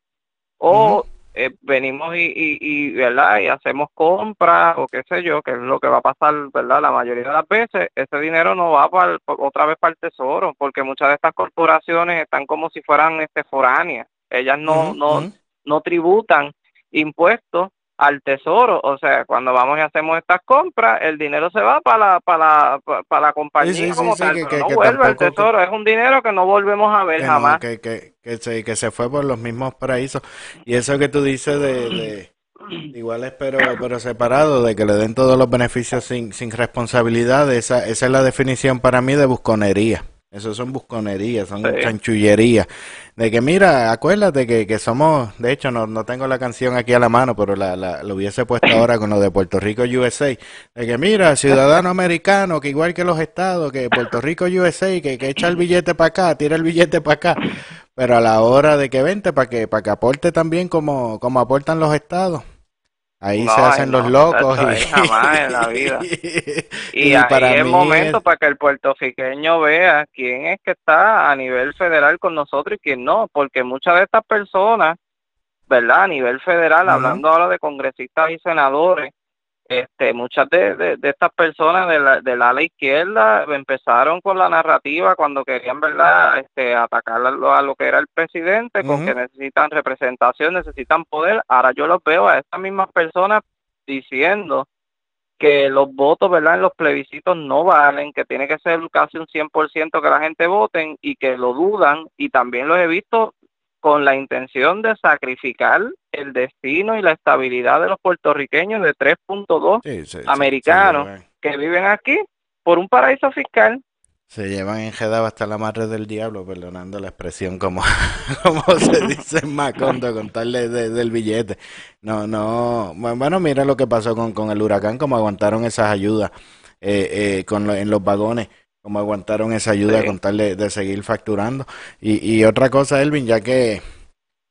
O eh, venimos y, y, y, ¿verdad? Y hacemos compras o qué sé yo, que es lo que va a pasar, ¿verdad? La mayoría de las veces, ese dinero no va para otra vez para el tesoro, porque muchas de estas corporaciones están como si fueran este foráneas. Ellas no, no, no tributan impuestos al tesoro, o sea, cuando vamos y hacemos estas compras, el dinero se va para la, para la, para la compañía como tal, no vuelve al tesoro, es un dinero que no volvemos a ver jamás. que, que, que, se, que se fue por los mismos paraísos. Y eso que tú dices de, de iguales pero, pero separados, de que le den todos los beneficios sin, sin responsabilidad, esa, esa es la definición para mí de busconería. Eso son busconerías, son chanchullerías. De que mira, acuérdate que, que somos, de hecho no, no tengo la canción aquí a la mano, pero la, la, lo hubiese puesto ahora con lo de Puerto Rico USA. De que mira, ciudadano americano, que igual que los estados, que Puerto Rico USA, que, que echa el billete para acá, tira el billete para acá. Pero a la hora de que vente, para que, para que aporte también como, como aportan los estados. Ahí se hacen los locos. Y... jamás en la vida. Y, ahí para es momento para que el puertorriqueño vea quién es que está a nivel federal con nosotros y quién no, porque muchas de estas personas, ¿verdad? A nivel federal, hablando ahora de congresistas y senadores, este, muchas de, de, estas personas de la, de la ala izquierda empezaron con la narrativa cuando querían verdad este, atacar a lo, que era el presidente, con que necesitan representación, necesitan poder. Ahora yo los veo a estas mismas personas diciendo que los votos verdad en los plebiscitos no valen, que tiene que ser casi un 100% que la gente voten y que lo dudan y también los he visto con la intención de sacrificar el destino y la estabilidad de los puertorriqueños de 3.2 americanos que viven aquí por un paraíso fiscal. Se llevan enredado hasta la madre del diablo, perdonando la expresión como, como se dice en Macondo, contarle del billete. No, no, bueno, mira lo que pasó con, con el huracán, como aguantaron esas ayudas eh, eh, con en los vagones como aguantaron esa ayuda con tal de, seguir facturando. Y, y, otra cosa, Elvin, ya que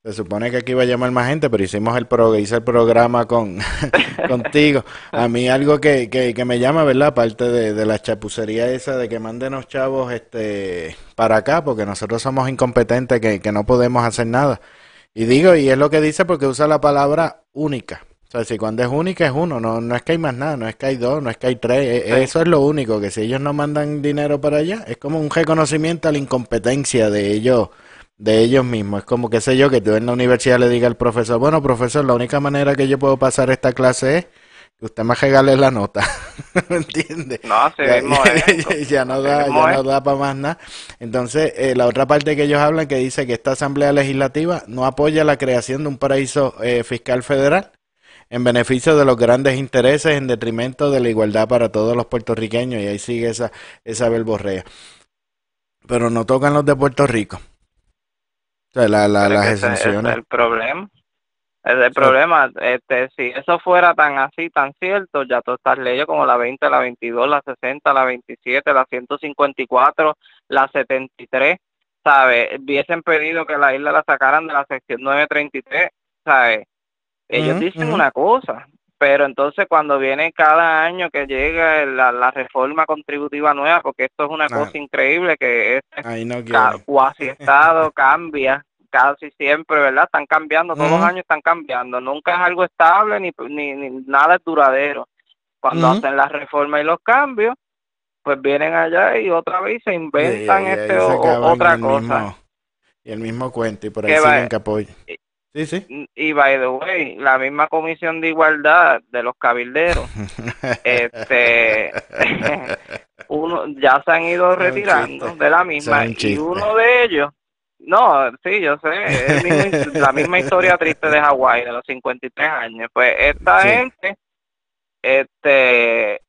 se supone que aquí iba a llamar más gente, pero hicimos el pro, hice el programa con contigo. A mí algo que, que, me llama, ¿verdad? Aparte de, de, la chapucería esa de que manden los chavos este para acá, porque nosotros somos incompetentes, que, que no podemos hacer nada. Y digo, y es lo que dice porque usa la palabra única. O sea, si cuando es única es uno, no, no es que hay más nada, no es que hay dos, no es que hay tres, e, eso es lo único, que si ellos no mandan dinero para allá, es como un reconocimiento a la incompetencia de ellos, de ellos mismos. Es como que sé yo, que tú en la universidad le diga al profesor, bueno profesor, la única manera que yo puedo pasar esta clase es que usted me regale la nota, ¿me entiende? No, ya, ya, no da, ya no da para más nada. Entonces, eh, la otra parte que ellos hablan que dice que esta Asamblea Legislativa no apoya la creación de un paraíso eh, fiscal federal en beneficio de los grandes intereses en detrimento de la igualdad para todos los puertorriqueños y ahí sigue esa, esa verborrea. Pero no tocan los de Puerto Rico. O sea, la, la, las exenciones. Es el problema. Es el problema. Este, si eso fuera tan así, tan cierto, ya todas estas leyes como la 20, la 22, la 60, la 27, la 154, la 73, ¿sabes? Hubiesen pedido que la isla la sacaran de la sección 933, ¿sabes? Ellos dicen una cosa, pero entonces cuando viene cada año que llega la, reforma contributiva nueva, porque esto es una ah. cosa increíble que es cuasi estado cambia casi siempre, ¿verdad? Están cambiando, todos los años están cambiando, nunca es algo estable ni, ni, nada es duradero. Cuando hacen la reforma y los cambios, pues vienen allá y otra vez se inventan este otra cosa. y el mismo cuento y por ahí siguen que. Sí, sí. Y by the way, la misma comisión de igualdad de los cabilderos, este, uno ya se han ido retirando de la misma y uno de ellos, no, sí, yo sé, es la misma historia triste de Hawái de los 53 años. Pues esta gente, este,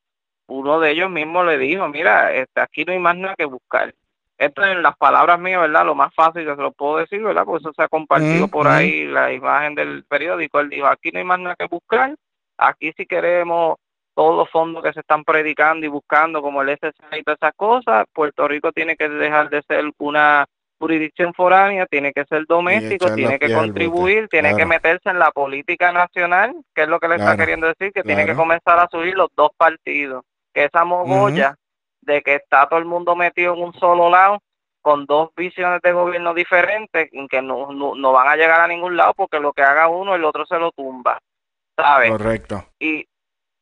uno de ellos mismo le dijo, mira, este, aquí no hay más nada que buscar esto en las palabras mías, ¿verdad? Lo más fácil que se lo puedo decir, ¿verdad? Porque eso se ha compartido por ahí la imagen del periódico. Él dijo, aquí no hay más nada que buscar. Aquí si queremos todos los fondos que se están predicando y buscando, como el SSA y todas esas cosas, Puerto Rico tiene que dejar de ser una jurisdicción foránea, tiene que ser doméstico, tiene que contribuir, tiene que meterse en la política nacional, que es lo que le está queriendo decir, que tiene que comenzar a subir los dos partidos, que esa mogolla de que está todo el mundo metido en un solo lado con dos visiones de gobierno diferentes que no, no, van a llegar a ningún lado porque lo que haga uno el otro se lo tumba, ¿sabes? Correcto. Y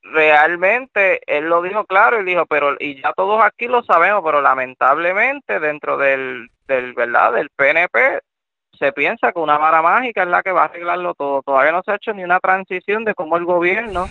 realmente él lo dijo claro y dijo, pero y ya todos aquí lo sabemos, pero lamentablemente dentro del, del verdad del PNP se piensa que una vara mágica es la que va a arreglarlo todo. Todavía no se ha hecho ni una transición de cómo el gobierno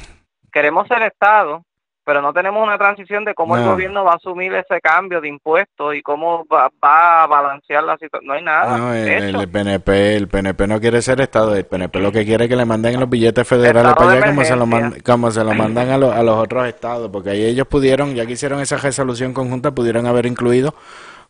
queremos ser Estado, pero no tenemos una transición de cómo el gobierno va a asumir ese cambio de impuestos y cómo va, a balancear la situación. No hay nada. No, el, PNP, el PNP no quiere ser Estado. El PNP lo que quiere es que le manden los billetes federales para allá como se, lo como se lo mandan a, a los otros estados, porque ahí ellos pudieron, ya que hicieron esa resolución conjunta, pudieron haber incluido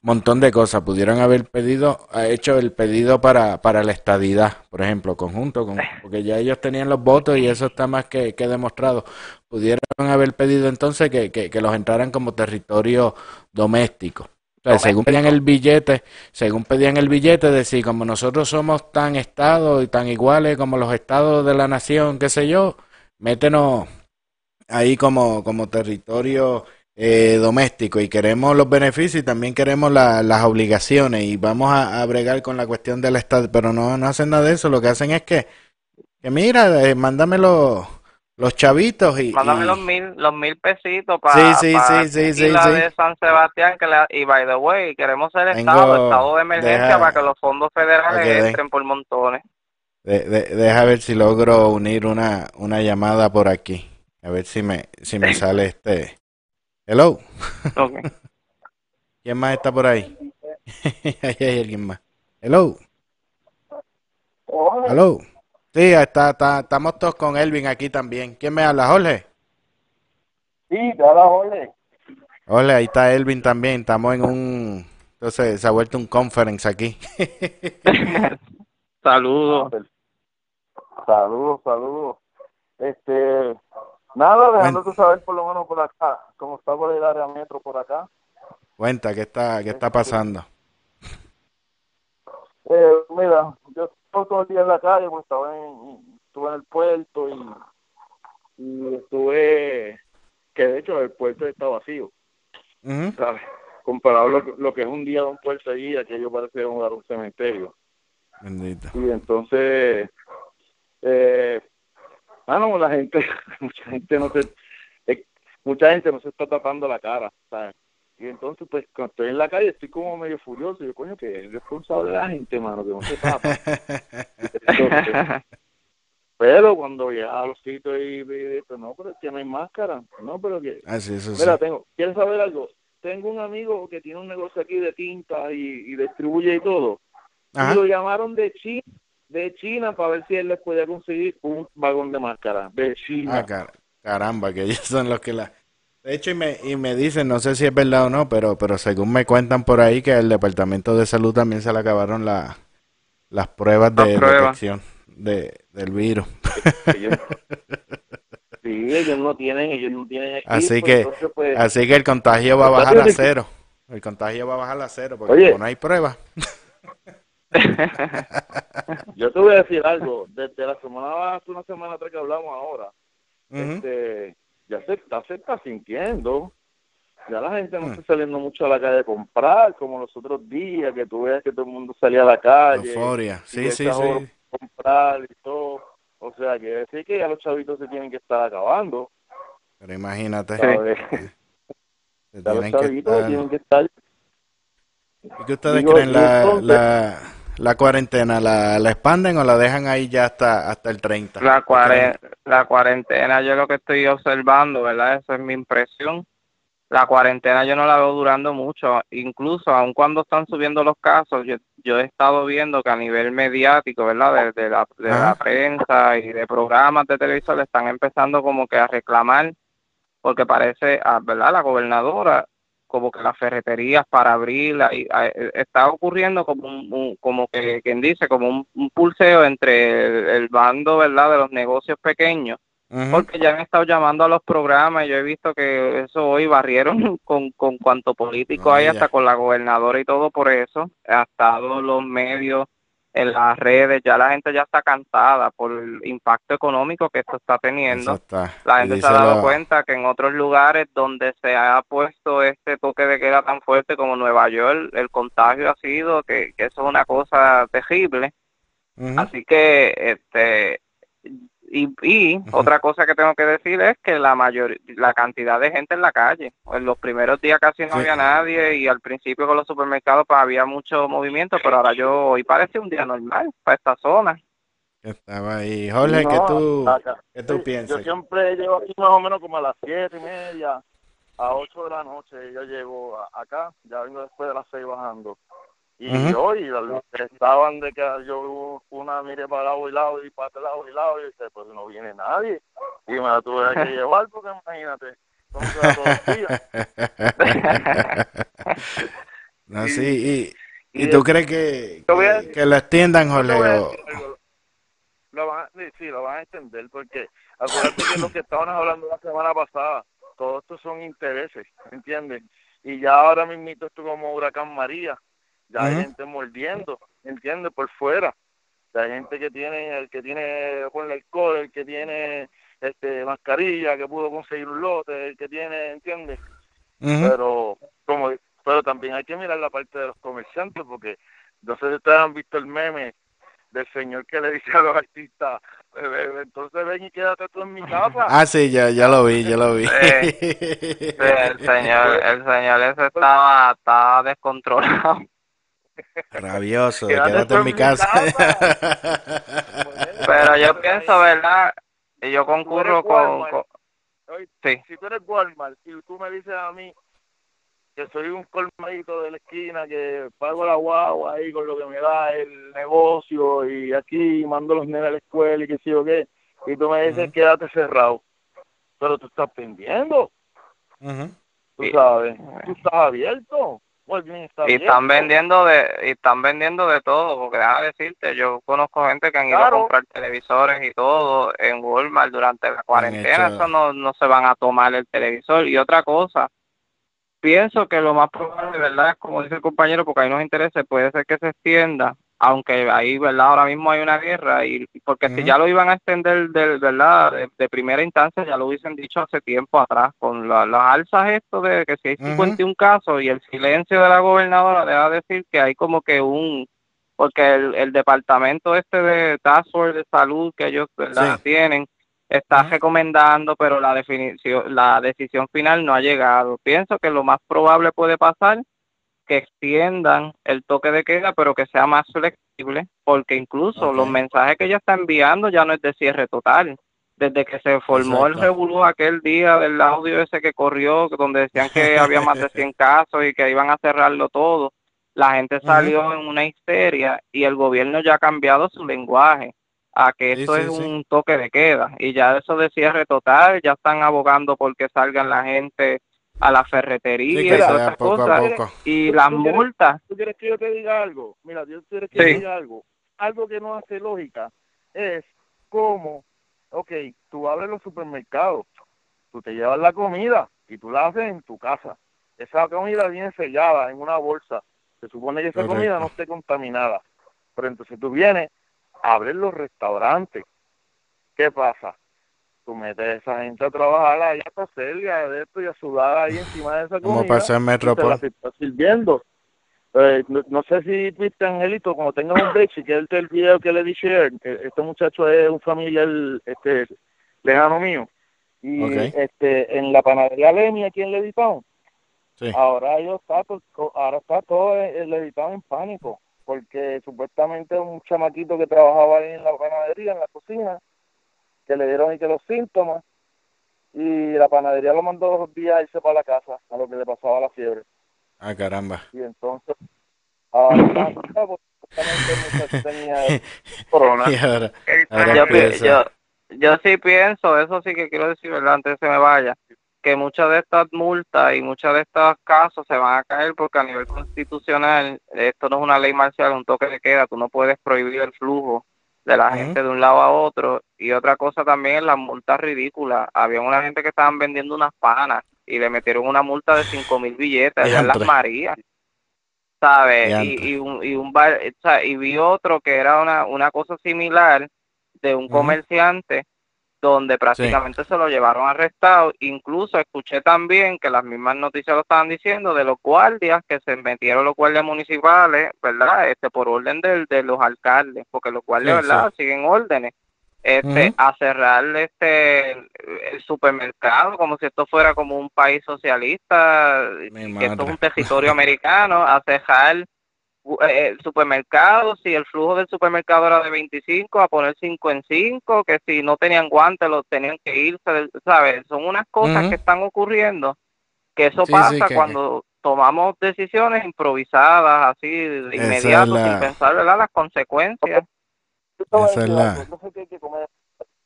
montón de cosas. Pudieron haber pedido, hecho el pedido para, para la estadidad, por ejemplo, conjunto, con, porque ya ellos tenían los votos y eso está más que, que demostrado. Pudieron haber pedido entonces que, que, que los entraran como territorio doméstico. O sea, según pedían el billete, según pedían el billete, decir, como nosotros somos tan estados y tan iguales como los estados de la nación, qué sé yo, métenos ahí como, como territorio eh, doméstico y queremos los beneficios y también queremos las obligaciones y vamos a, bregar con la cuestión del Estado, pero no, no hacen nada de eso, lo que hacen es que, que mira, eh, mándame los, los chavitos y... Mándame los mil, los mil pesitos para sí, sí, sí, sí, la de San Sebastián, que la, y by the way, queremos ser Estado, Estado de emergencia para que los fondos federales entren por montones. De, deja ver si logro unir una, una llamada por aquí. A ver si me, si me sale este. Hello. ¿Quién más está por ahí? ahí hay alguien más. Hello. Hello. Sí, está, está, estamos todos con Elvin aquí también. ¿Quién me habla, Jorge? Sí, te habla Jorge. Jorge, ahí está Elvin también. Estamos en un... Entonces se ha vuelto un conference aquí. saludos. Saludos, saludos. Este, Nada, dejándote saber por lo menos por acá, cómo está por el área metro por acá. Cuenta, ¿qué está, qué está pasando? Eh, mira, yo estoy todo el día en la calle, pues estaba en, estuve en el puerto y, y estuve, que de hecho el puerto está vacío, ¿sabes? Comparado lo, lo que es un día de un puerto allí, aquello parece un, un cementerio. Bendito. Y entonces, eh, Ah, no, la gente, mucha gente no se, eh, mucha gente no se está tapando la cara, ¿sabes? Y entonces, pues, cuando estoy en la calle estoy como medio furioso. Yo, coño, que es responsable de la gente, mano, que no se tapa. pero cuando llega a los sitios y, y, pues, no, pero es que no hay máscara. No, pero que... Ah, sí, eso Mira, tengo, ¿quieres saber algo? Tengo un amigo que tiene un negocio aquí de tinta y, y distribuye y todo. Y lo llamaron de China de China para ver si él les podía conseguir un vagón de máscara de China. Ah, caramba, que ellos son los que la... De hecho, y me, y me dicen, no sé si es verdad o no, pero, pero según me cuentan por ahí que el Departamento de Salud también se le acabaron la, las pruebas de detección de, del virus. sí, ellos no tienen, ellos no tienen así que, pues, así que el contagio va a bajar a cero. El contagio va a bajar a cero porque no hay pruebas. Yo te voy a decir algo. Desde la semana, hace una semana atrás que hablamos ahora, este, ya se, está, se está sintiendo. Ya la gente no mm. está saliendo mucho a la calle a comprar, como los otros días, que tú ves que todo el mundo salía a la calle. Euforia, sí, sí, sí. Comprar y todo. O sea, quiere decir que ya los chavitos se tienen que estar acabando. Pero imagínate. los chavitos tienen que estar ¿Y qué ustedes creen? La, la, la cuarentena, ¿la, ¿la expanden o la dejan ahí ya hasta, hasta el 30? La, la cuarentena, yo lo que estoy observando, ¿verdad? Esa es mi impresión. La cuarentena yo no la veo durando mucho, incluso aun cuando están subiendo los casos, yo, yo he estado viendo que a nivel mediático, ¿verdad? De, la, de la prensa y de programas de televisión le están empezando como que a reclamar, porque parece, ah, ¿verdad? La gobernadora como que las ferreterías para abrir, ahí, está ocurriendo como un, como que quien dice, como un, pulseo entre el, bando, ¿verdad?, de los negocios pequeños, porque ya han estado llamando a los programas. Y yo he visto que eso hoy barrieron con, con cuanto político hay, hasta con la gobernadora y todo por eso, hasta los medios en las redes, ya la gente ya está cansada por el impacto económico que esto está teniendo. La gente se ha dado cuenta que en otros lugares donde se ha puesto este toque de queda tan fuerte como Nueva York, el contagio ha sido que, eso es una cosa terrible. Así que este y, y otra cosa que tengo que decir es que la mayor, la cantidad de gente en la calle. En los primeros días casi no había nadie y al principio con los supermercados pues, había mucho movimiento, pero ahora yo hoy parece un día normal para esta zona. Estaba ahí. Jorge, ¿qué tú, ¿qué tú piensas? Yo siempre llego aquí más o menos como a las siete y media, a ocho de la noche. Yo llego acá, ya vengo después de las seis bajando. Y hoy los que estaban de que yo una mire para lado y lado y para lado y lado y dice, pues no viene nadie. Y me la tuve que llevar porque imagínate, Así, y, y, tú crees que, que, lo extiendan, Jorge? Lo van, sí, lo van a extender porque acuérdate que lo que estábamos hablando la semana pasada, todo esto son intereses, ¿entiendes? Y ya ahora mismo esto como huracán María, ya hay gente mordiendo, ¿entiendes? Por fuera. hay gente que tiene, el que tiene con el alcohol, el que tiene este mascarilla, que pudo conseguir un lote, el que tiene, ¿entiendes? Pero como pero también hay que mirar la parte de los comerciantes porque no sé si ustedes han visto el meme del señor que le dice a los artistas, entonces ven y quédate tú en mi casa. Ah, sí, ya, ya lo vi, ya lo vi. el señor, el señor ese estaba, estaba descontrolado. Rabioso, quédate, en mi casa. Pero yo pienso, ¿verdad? Y yo concurro con, sí. Si tú eres Walmart y tú me dices a mí que soy un colmadito de la esquina, que pago la guagua ahí con lo que me da el negocio y aquí mando los nenes a la escuela y qué sé yo qué, y tú me dices quédate cerrado, pero tú estás pendiendo, tú sabes, tú estás abierto. Muy bien, está y están vendiendo de y están vendiendo de todo porque déjame decirte yo conozco gente que han ido a comprar televisores y todo en Walmart durante la cuarentena eso no, no se van a tomar el televisor. Y otra cosa pienso que lo más probable, ¿verdad? Como dice el compañero, porque ahí nos interesa, puede ser que se extienda, aunque ahí, ¿verdad? Ahora mismo hay una guerra, y porque si ya lo iban a extender, de, ¿verdad? De, primera instancia, ya lo hubiesen dicho hace tiempo atrás, con las alzas esto de que si hay 51 casos y el silencio de la gobernadora, debe decir que hay como que un, porque el, departamento este de Task Force de Salud que ellos, ¿verdad? Tienen, está recomendando, pero la definición, la decisión final no ha llegado. Pienso que lo más probable puede pasar que extiendan el toque de queda, pero que sea más flexible, porque incluso los mensajes que ella está enviando ya no es de cierre total. Desde que se formó el revolú aquel día del audio ese que corrió, donde decían que había más de 100 casos y que iban a cerrarlo todo, la gente salió en una histeria y el gobierno ya ha cambiado su lenguaje a que esto es un toque de queda. Y ya eso de cierre total, ya están abogando porque salgan la gente a la ferretería y todas esas cosas. Y las multas. ¿Tú quieres que yo te diga algo? Mira, yo quiero que te diga algo. Algo que no hace lógica es como, ok, tú abres los supermercados, tú te llevas la comida y tú la haces en tu casa. Esa comida viene sellada en una bolsa. Se supone que esa comida no esté contaminada. Pero entonces tú vienes abren los restaurantes. ¿Qué pasa? Tú metes a esa gente a trabajar allá a cerca de esto y a sudar ahí encima de esa comida. Como pasa en Metropol. sirviendo. Eh, no, sé si tuviste, Angelito, cuando tengas un break, si quieres el video que le dije, este muchacho es un familiar este, lejano mío. Y este en la panadería Lemi, aquí en Levitown, sí. ahora, ellos está, ahora está todo el Levitown en pánico porque supuestamente un chamaquito que trabajaba ahí en la panadería, en la cocina, que le dieron y que los síntomas, y la panadería lo mandó dos días a irse para la casa, a lo que le pasaba la fiebre. Ah, caramba. Y entonces, ahora, pues, tenía corona. yo, yo sí pienso, eso sí que quiero decir, ¿verdad? Antes se me vaya, que muchas de estas multas y muchos de estos casos se van a caer porque a nivel constitucional esto no es una ley marcial, un toque de queda, tú no puedes prohibir el flujo de la gente de un lado a otro y otra cosa también es las multas ridículas. Había una gente que estaban vendiendo unas panas y le metieron una multa de cinco mil billetes en las Marías. ¿Sabes? Y, y, un, y, un y vi otro que era una, una cosa similar de un comerciante donde prácticamente se lo llevaron arrestado. Incluso escuché también que las mismas noticias lo estaban diciendo de los guardias que se metieron los guardias municipales, ¿verdad? Este por orden de, de los alcaldes, porque los guardias, ¿verdad? Siguen órdenes. Este, a cerrar este el supermercado como si esto fuera como un país socialista, que esto es un territorio americano, a cerrar eh, el supermercado, si el flujo del supermercado era de 25 a poner 5 en 5, que si no tenían guantes los tenían que irse, ¿sabes? Son unas cosas que están ocurriendo, que eso pasa cuando tomamos decisiones improvisadas, así de inmediato, sin pensar ¿verdad? las consecuencias.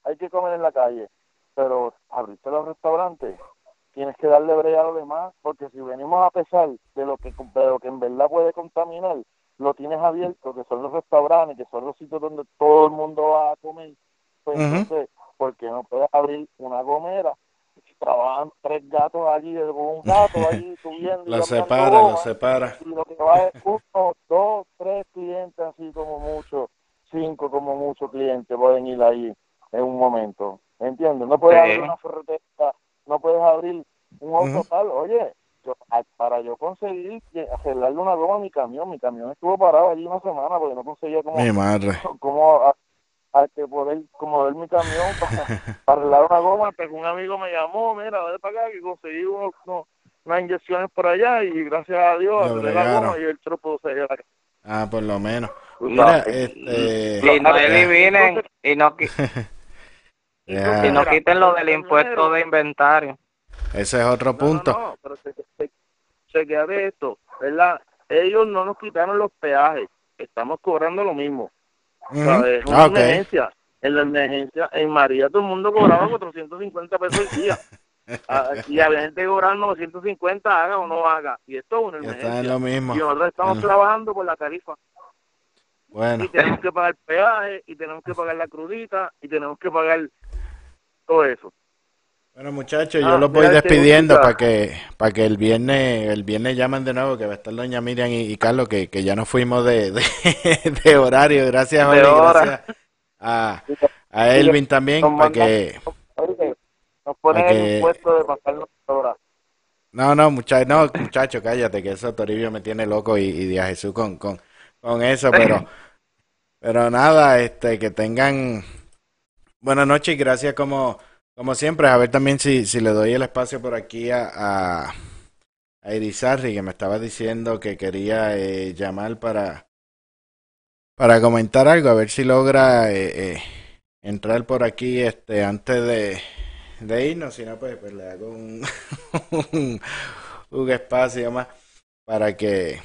hay que comer, en la calle, pero abrirte los restaurantes tienes que darle brega a lo demás, porque si venimos a pesar de lo que, de lo que en verdad puede contaminar, lo tienes abierto, que son los restaurantes, que son los sitios donde todo el mundo va a comer, pues entonces, ¿por qué no puedes abrir una gomera? Trabajan tres gatos allí, un gato allí subiendo. lo separa, lo separa. Y lo que va es uno, dos, tres clientes, así como mucho, cinco como mucho clientes pueden ir ahí en un momento. ¿Entiendes? No puedes abrir una ferretería, no puedes abrir un auto tal. Oye, para yo conseguir arreglarle una goma a mi camión, mi camión estuvo parado allí una semana porque no conseguía como, mi madre. como a, que poder como ver mi camión para, arreglar una goma, pero un amigo me llamó, mira, ve para acá que conseguí unas inyecciones por allá y gracias a Dios la goma y el tropo se Ah, por lo menos. Mira, este... Y no eliminen y no, y no quiten lo del impuesto de inventario. Ese es otro punto. No, pero se, queda de esto, ¿verdad? Ellos no nos quitaron los peajes, estamos cobrando lo mismo. Es una emergencia. En la emergencia, en María todo el mundo cobraba 450 pesos al día. Ah, y había gente cobrando 950, haga o no haga. Y esto es una emergencia. lo mismo. Y nosotros estamos trabajando por la tarifa. Bueno. Y tenemos que pagar peaje, y tenemos que pagar la crudita, y tenemos que pagar todo eso. Bueno muchachos, yo ah, los voy despidiendo para que para que el viernes el viernes llamen de nuevo que va a estar doña Miriam y, Carlos que, que, ya no fuimos de, de, horario. Gracias Oli, gracias a, a Elvin también para que nos ponen el puesto de pasarnos horas. No, no, muchacho, no, muchacho, cállate, que eso Toribio me tiene loco y, y a Jesús con, con, con eso, pero, pero nada, este, que tengan buenas noches y gracias como como siempre, a ver también si, si le doy el espacio por aquí a, a, a Irizarri, que me estaba diciendo que quería eh, llamar para, para comentar algo, a ver si logra eh, eh, entrar por aquí este antes de, de irnos, si no, pues, pues le hago un, un, espacio más para que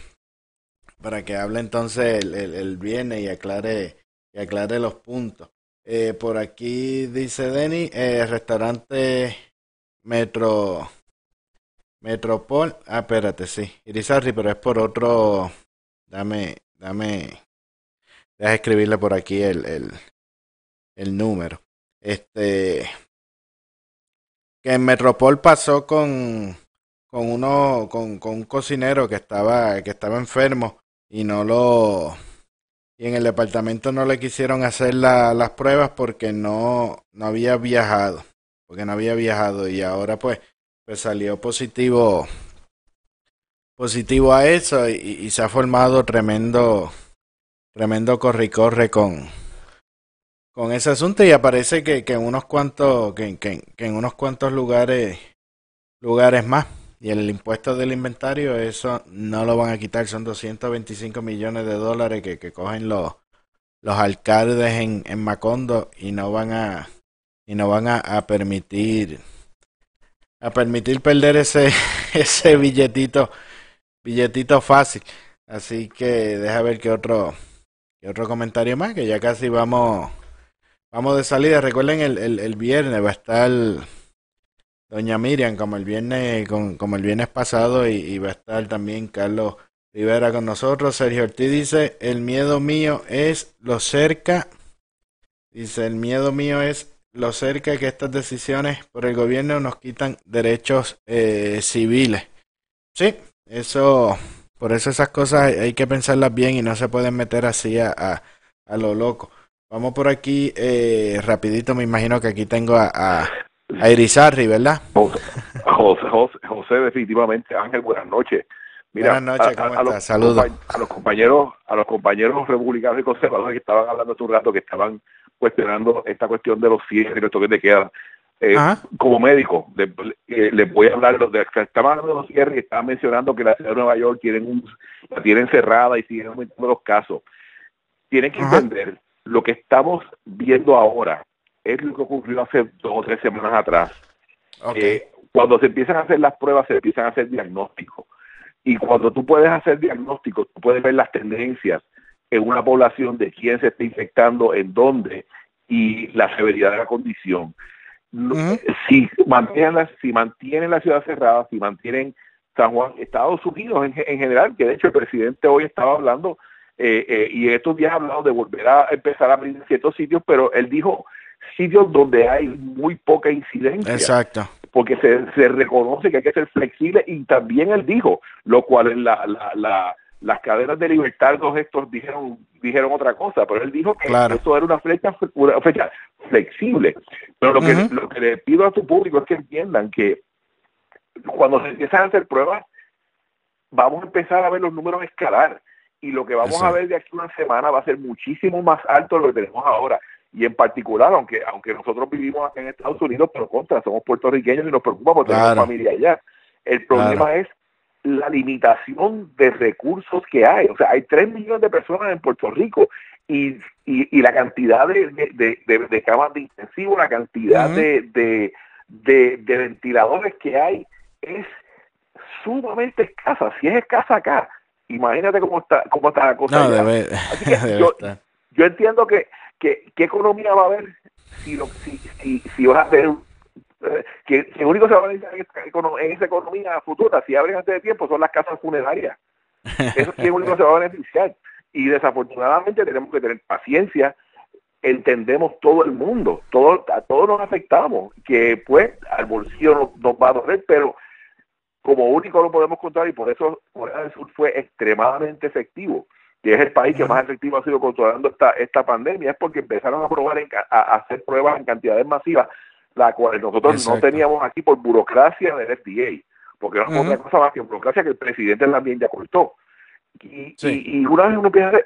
para que hable entonces el, el, el viernes y aclare y aclare los puntos. Eh, por aquí dice Denny, eh, restaurante Metro Metropol. Ah, espérate, sí. Irizarri, pero es por otro. Dame, dame. Deja escribirle por aquí el, el, el número. Este. Que en Metropol pasó con, con uno, con, con un cocinero que estaba, que estaba enfermo y no lo, y en el departamento no le quisieron hacer las pruebas porque no, no había viajado, porque no había viajado. Y ahora pues, pues salió positivo positivo a eso y, se ha formado tremendo tremendo corre corre con con ese asunto. Y aparece que, que en unos cuantos que, que en unos cuantos lugares lugares más y el impuesto del inventario, eso no lo van a quitar, son 225 millones de dólares que, que cogen los, los alcaldes en, en Macondo y no van a y no van a, a permitir a permitir perder ese ese billetito billetito fácil. Así que deja ver qué otro qué otro comentario más, que ya casi vamos vamos de salida. Recuerden el, el, el viernes va a estar doña Miriam, como el viernes, como el viernes pasado, y, va a estar también Carlos Rivera con nosotros. Sergio Ortiz dice, el miedo mío es lo cerca, dice, el miedo mío es lo cerca que estas decisiones por el gobierno nos quitan derechos eh, civiles. Sí, eso, por eso esas cosas hay que pensarlas bien y no se pueden meter así a, a, lo loco. Vamos por aquí eh, rapidito, me imagino que aquí tengo a a Irizarri, ¿verdad? José, José, definitivamente. Ángel, buenas noches. buenas noches, ¿cómo estás? Saludos. A los compañeros, a los compañeros republicanos y conservadores que estaban hablando hace un rato, que estaban cuestionando esta cuestión de los cierres y los toques de queda. Eh, como médico, eh, les voy a hablar de los estaban hablando de los cierres y estaban mencionando que la ciudad de Nueva York tienen un, la tienen cerrada y siguen aumentando los casos. Tienen que entender lo que estamos viendo ahora es lo que ocurrió hace dos o tres semanas atrás. Eh, cuando se empiezan a hacer las pruebas, se empiezan a hacer diagnósticos. Y cuando tú puedes hacer diagnósticos, tú puedes ver las tendencias en una población de quién se está infectando, en dónde y la severidad de la condición. si mantienen la, si mantienen la ciudad cerrada, si mantienen San Juan, Estados Unidos en, general, que de hecho el presidente hoy estaba hablando eh, eh, y estos días ha hablado de volver a empezar a abrir ciertos sitios, pero él dijo sitios donde hay muy poca incidencia. Exacto. Porque se, se reconoce que hay que ser flexible y también él dijo, lo cual es la, la, la las cadenas de libertad dos estos dijeron dijeron otra cosa, pero él dijo que eso era una fecha, una fecha flexible. Pero lo, que, lo que le pido a tu público es que entiendan que cuando se empiezan a hacer pruebas, vamos a empezar a ver los números escalar y lo que vamos a ver de aquí una semana va a ser muchísimo más alto de lo que tenemos ahora. Y en particular, aunque aunque nosotros vivimos en Estados Unidos, pero contra, somos puertorriqueños y nos preocupa porque tenemos familia allá. El problema es la limitación de recursos que hay. O sea, hay 3 millones de personas en Puerto Rico y, y, la cantidad de, de, de, camas de intensivo, la cantidad de, de, ventiladores que hay es sumamente escasa. Si es escasa acá, imagínate cómo está, cómo está la cosa. yo, entiendo que, que, qué economía va a haber si, lo, si, si, si vas a hacer que, que único se va a beneficiar en, esa economía futura, si abren antes de tiempo, son las casas funerarias. Eso es lo único se va a beneficiar. Y desafortunadamente tenemos que tener paciencia, entendemos todo el mundo, todo, a todos nos afectamos, que pues al bolsillo nos, va a doler, pero como único lo podemos controlar y por eso Corea del Sur fue extremadamente efectivo, que es el país que más efectivo ha sido controlando esta, esta pandemia, es porque empezaron a probar a hacer pruebas en cantidades masivas la cual nosotros no teníamos aquí por burocracia del FDA, porque no es otra cosa más que burocracia que el presidente también ya cortó. Y, y, una vez uno piensa,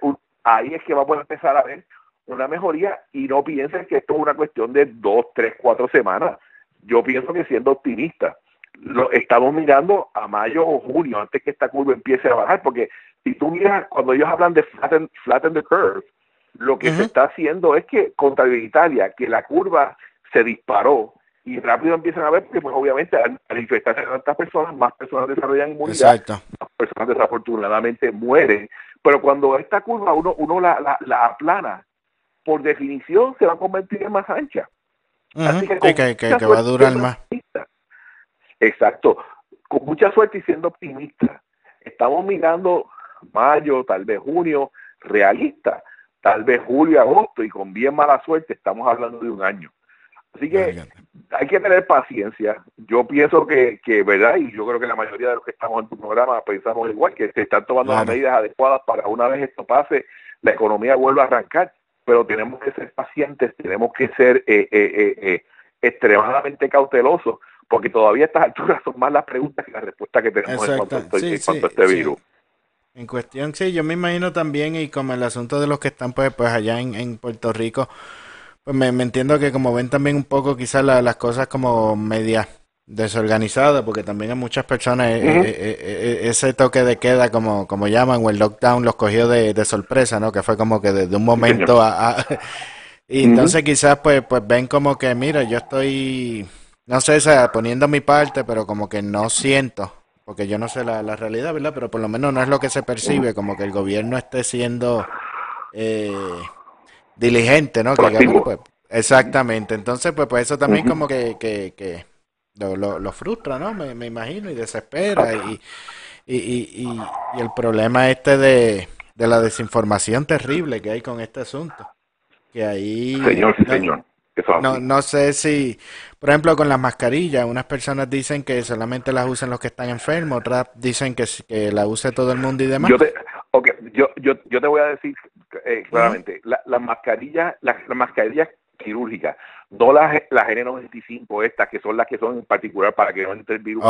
ahí es que vamos a empezar a ver una mejoría y no piensen que esto es una cuestión de dos, tres, cuatro semanas. Yo pienso que siendo optimista, lo estamos mirando a mayo o junio antes que esta curva empiece a bajar, porque si tú miras, cuando ellos hablan de flatten, flatten the curve, lo que se está haciendo es que contra Italia, que la curva se disparó y rápido empiezan a ver que pues obviamente al, infectarse a tantas personas, más personas desarrollan inmunidad, más personas desafortunadamente mueren. Pero cuando esta curva uno, uno la, la, aplana, por definición se va a convertir en más ancha. Así que, que, va a durar más. Exacto. Con mucha suerte y siendo optimista, estamos mirando mayo, tal vez junio, realista, tal vez julio, agosto, y con bien mala suerte estamos hablando de un año. Así que hay que tener paciencia. Yo pienso que, que, ¿verdad? Y yo creo que la mayoría de los que estamos en tu programa pensamos igual, que se están tomando las medidas adecuadas para una vez esto pase, la economía vuelva a arrancar. Pero tenemos que ser pacientes, tenemos que ser eh, eh, eh, extremadamente cautelosos, porque todavía a estas alturas son más las preguntas que las respuestas que tenemos en cuanto, a este virus. En cuestión, sí, yo me imagino también, y como el asunto de los que están pues, pues allá en, en Puerto Rico, pues me, entiendo que como ven también un poco quizás las cosas como media desorganizadas, porque también a muchas personas eh, eh, eh, ese toque de queda, como, como llaman, o el lockdown los cogió de, sorpresa, ¿no? Que fue como que de un momento a... y entonces quizás pues, pues ven como que, mira, yo estoy, no sé, o poniendo mi parte, pero como que no siento, porque yo no sé la, la realidad, ¿verdad? Pero por lo menos no es lo que se percibe, como que el gobierno esté siendo... Eh, diligente, ¿no? Pues, exactamente. Entonces, pues, pues eso también como que, que, que lo, lo, frustra, ¿no? Me, me, imagino y desespera y, y, y, y, el problema este de, de la desinformación terrible que hay con este asunto. Que ahí... Señor, sí, señor. No, no sé si, por ejemplo, con las mascarillas, unas personas dicen que solamente las usan los que están enfermos, otras dicen que, que la use todo el mundo y demás. Yo te, okay, yo, yo, yo te voy a decir eh, claramente, las la mascarillas la, la mascarillas quirúrgicas, no las, las N95 estas, que son las que son en particular para que no entre el virus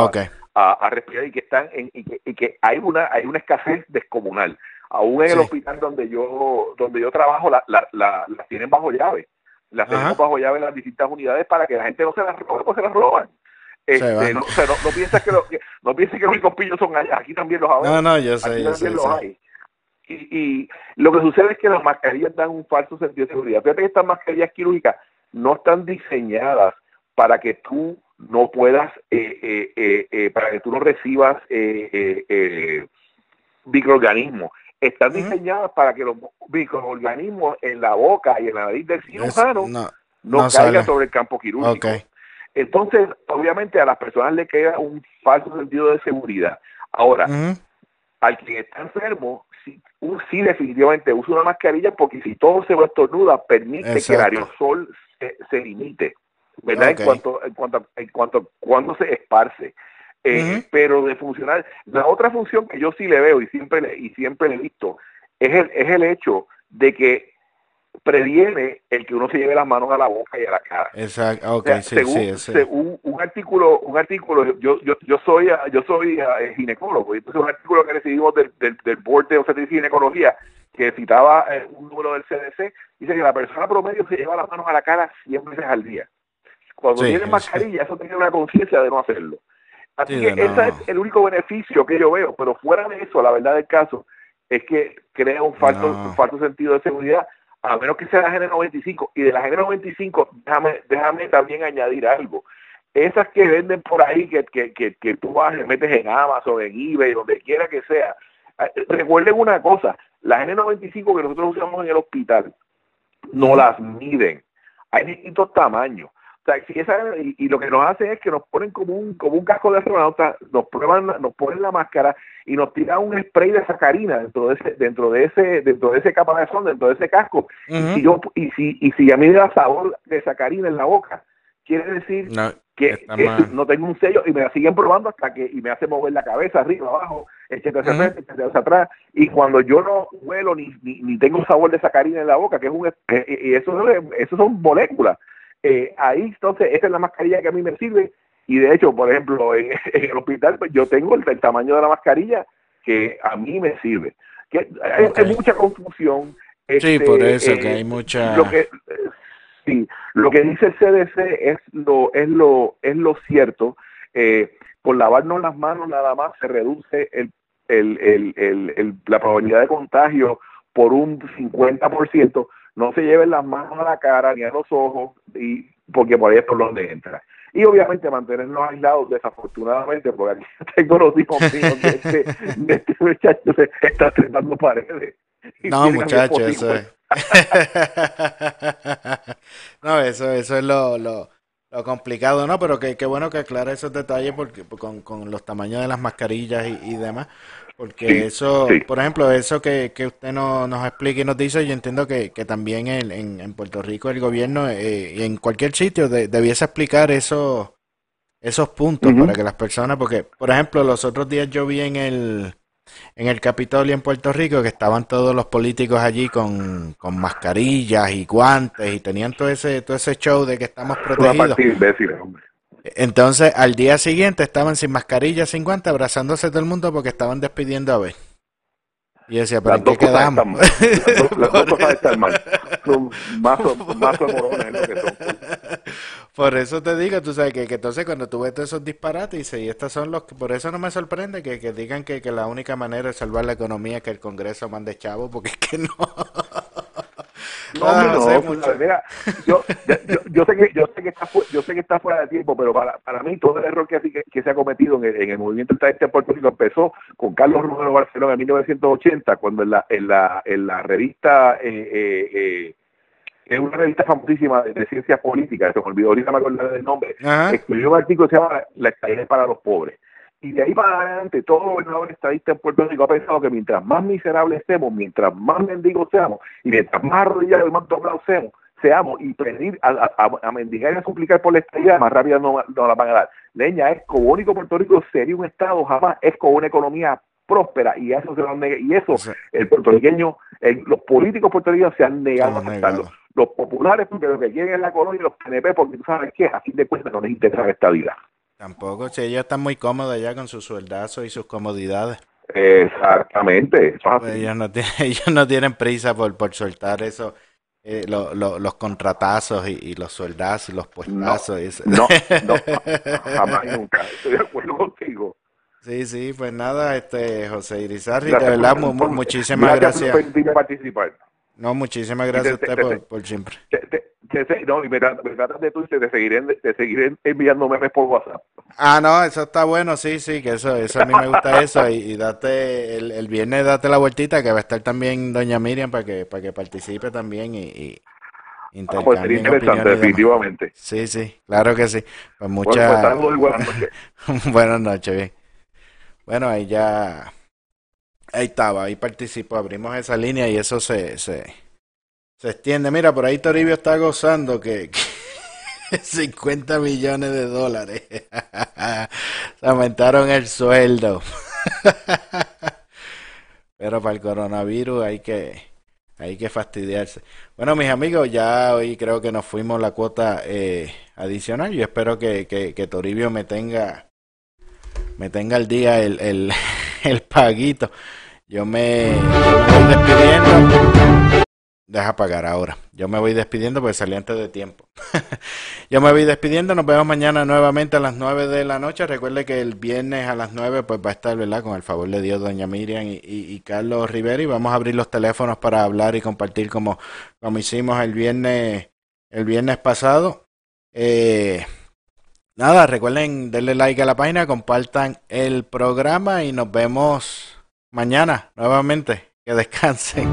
a, respirar y que están en, y que, y que hay una hay una escasez descomunal. Aún en el hospital donde yo donde yo trabajo, las la, la, tienen bajo llave las tenemos bajo llave en las distintas unidades para que la gente no se las robe, pues se las roban. Este, no, o sea, no, no pienses que, lo, que, no pienses que los únicos pillos son allá, aquí también los hay. No, no, yo sé, yo sé, Y, y, lo que sucede es que las mascarillas dan un falso sentido de seguridad. Fíjate que estas mascarillas quirúrgicas no están diseñadas para que tú no puedas, eh, eh, eh, eh para que tú no recibas eh, microorganismos están diseñadas para que los microorganismos en la boca y en la nariz del cirujano no, caigan sobre el campo quirúrgico. Entonces, obviamente a las personas le queda un falso sentido de seguridad. Ahora, al que está enfermo, sí, sí definitivamente usa una mascarilla porque si todo se va estornuda, permite que el aerosol se, limite, ¿verdad? En cuanto en cuanto en cuanto cuando se esparce. Eh, pero de funcionar, la otra función que yo sí le veo y siempre le, y siempre le he visto es el, es el hecho de que previene el que uno se lleve las manos a la boca y a la cara. Exacto, okay, sí, según, según, un artículo, un artículo, yo, yo, yo soy yo soy eh, ginecólogo, y entonces un artículo que recibimos del, del, del Board de Obstetricia y Ginecología que citaba eh, un número del CDC, dice que la persona promedio se lleva las manos a la cara 100 veces al día. Cuando tiene mascarilla, eso tiene una conciencia de no hacerlo. Así que ese es el único beneficio que yo veo, pero fuera de eso, la verdad del caso es que crea un falso, un falso sentido de seguridad a menos que sea la N95. Y de la N95, déjame, déjame también añadir algo. Esas que venden por ahí, que, que, que, que tú vas y metes en Amazon, en eBay, donde quiera que sea. Eh, recuerden una cosa, las N95 que nosotros usamos en el hospital, no las miden. Hay distintos tamaños y, lo que nos hacen es que nos ponen como un, como un casco de astronauta, nos prueban, nos ponen la máscara y nos tiran un spray de sacarina dentro de ese, dentro de ese, dentro de ese caparazón, dentro de ese casco. y, si yo, y si, y si a mí me da sabor de sacarina en la boca, quiere decir que, no tengo un sello y me la siguen probando hasta que y me hace mover la cabeza arriba, abajo, etcétera, hacia hacia atrás. Y cuando yo no huelo ni, ni, ni, tengo sabor de sacarina en la boca, que es un eh, eh, y eso, eso son moléculas eh, ahí entonces esa es la mascarilla que a mí me sirve y de hecho, por ejemplo, en, el hospital pues, yo tengo el, tamaño de la mascarilla que a mí me sirve. Que hay, mucha confusión. sí, este, por eso que hay eh, mucha... Lo que, sí, lo que dice el CDC es lo, es lo, es lo cierto. Eh, por lavarnos las manos nada más se reduce el, el, el, el, la probabilidad de contagio por un 50%, no se lleven las manos a la cara ni a los ojos, y porque por ahí es por donde entra. Y obviamente mantenernos aislados, desafortunadamente, porque aquí tengo los hijos míos de este, de este muchacho se está trepando paredes. No, muchachos, eso es. no, eso, eso es lo, lo, lo complicado, ¿no? Pero qué bueno que aclara esos detalles porque con, con los tamaños de las mascarillas y, y demás. Porque eso, por ejemplo, eso que, que usted no, nos explica y nos dice, yo entiendo que, que también en, en, Puerto Rico el gobierno eh, y en cualquier sitio debiese explicar eso, esos puntos para que las personas, porque, por ejemplo, los otros días yo vi en el, en el Capitolio en Puerto Rico que estaban todos los políticos allí con, con mascarillas y guantes y tenían todo ese, todo ese show de que estamos protegidos. Entonces, al día siguiente estaban sin mascarilla, sin guantes, abrazándose todo el mundo porque estaban despidiendo a ver. Y decía, ¿pero en qué quedamos? Las dos cosas están mal. Son más, más morones lo que son. Por eso te digo, tú sabes que, que, entonces cuando tú ves todos esos disparates, y estos son los por eso no me sorprende que, que digan que, que la única manera de salvar la economía es que el Congreso mande chavo, porque es que no. No, ah, no, no, mira, yo, yo, yo, sé que yo sé que está yo sé que está fuera de tiempo, pero para, para mí todo el error que, que, que se ha cometido en el, en el movimiento de Puerto Rico empezó con Carlos Romero Barcelona en 1980, cuando en la en la en la revista eh, eh, eh, es una revista famosísima de, ciencias políticas, se me olvidó ahorita me acuerdo del nombre, escribió un artículo que se llama La estadía para los pobres. Y de ahí para adelante, todo gobernador estadista en Puerto Rico ha pensado que mientras más miserables seamos, mientras más mendigos seamos, y mientras más arrodillados y más doblados seamos, seamos y pedir a, a, mendigar y a suplicar por la estadía, más rápida no, no, la van a dar. Leña es como único Puerto Rico sería un Estado, jamás es con una economía próspera y eso se lo han y eso el puertorriqueño, los políticos puertorriqueños se han negado a aceptarlo. Los populares porque lo que quieren es la colonia y los PNP porque tú sabes que a fin de cuentas no les interesa la estabilidad. Tampoco, si ellos están muy cómodos allá con sus sueldazos y sus comodidades. Exactamente. Pues ellos, no tienen, ellos no tienen prisa por, por soltar eso, eh, los contratazos y, los sueldazos y los puestazos. No, no, jamás nunca. Estoy de acuerdo contigo. Sí, sí, pues nada, este José Irizarri, de verdad, muchísimas gracias. gracias. participar. No, muchísimas gracias a usted por, por, siempre. no, y me, tratas de Twitter, te seguiré, te seguiré enviando memes por WhatsApp. Ah, no, eso está bueno, sí, sí, que eso, eso a mí me gusta eso. Y, date, el, el, viernes date la vueltita, que va a estar también doña Miriam para que, para que participe también y, Ah, pues interesante, definitivamente. Sí, sí, claro que sí. Pues muchas. Bueno, pues, buenas noches. buenas noches, bien. Bueno, ahí ya. Ahí estaba, ahí participó. Abrimos esa línea y eso se, se, se extiende. Mira, por ahí Toribio está gozando que, 50 millones de dólares. se aumentaron el sueldo. Pero para el coronavirus hay que hay que fastidiarse. Bueno, mis amigos, ya hoy creo que nos fuimos la cuota eh, adicional. Yo espero que, que, Toribio me tenga me tenga al día el, el, el paguito. Yo me, voy despidiendo. Deja pagar ahora. Yo me voy despidiendo porque salí antes de tiempo. Yo me voy despidiendo. Nos vemos mañana nuevamente a las 9 de la noche. Recuerde que el viernes a las 9 pues va a estar, ¿verdad? Con el favor de Dios, doña Miriam y, Carlos Rivera. Y vamos a abrir los teléfonos para hablar y compartir como, como hicimos el viernes, el viernes pasado. Eh, nada, recuerden darle like a la página, compartan el programa y nos vemos mañana nuevamente. Que descansen.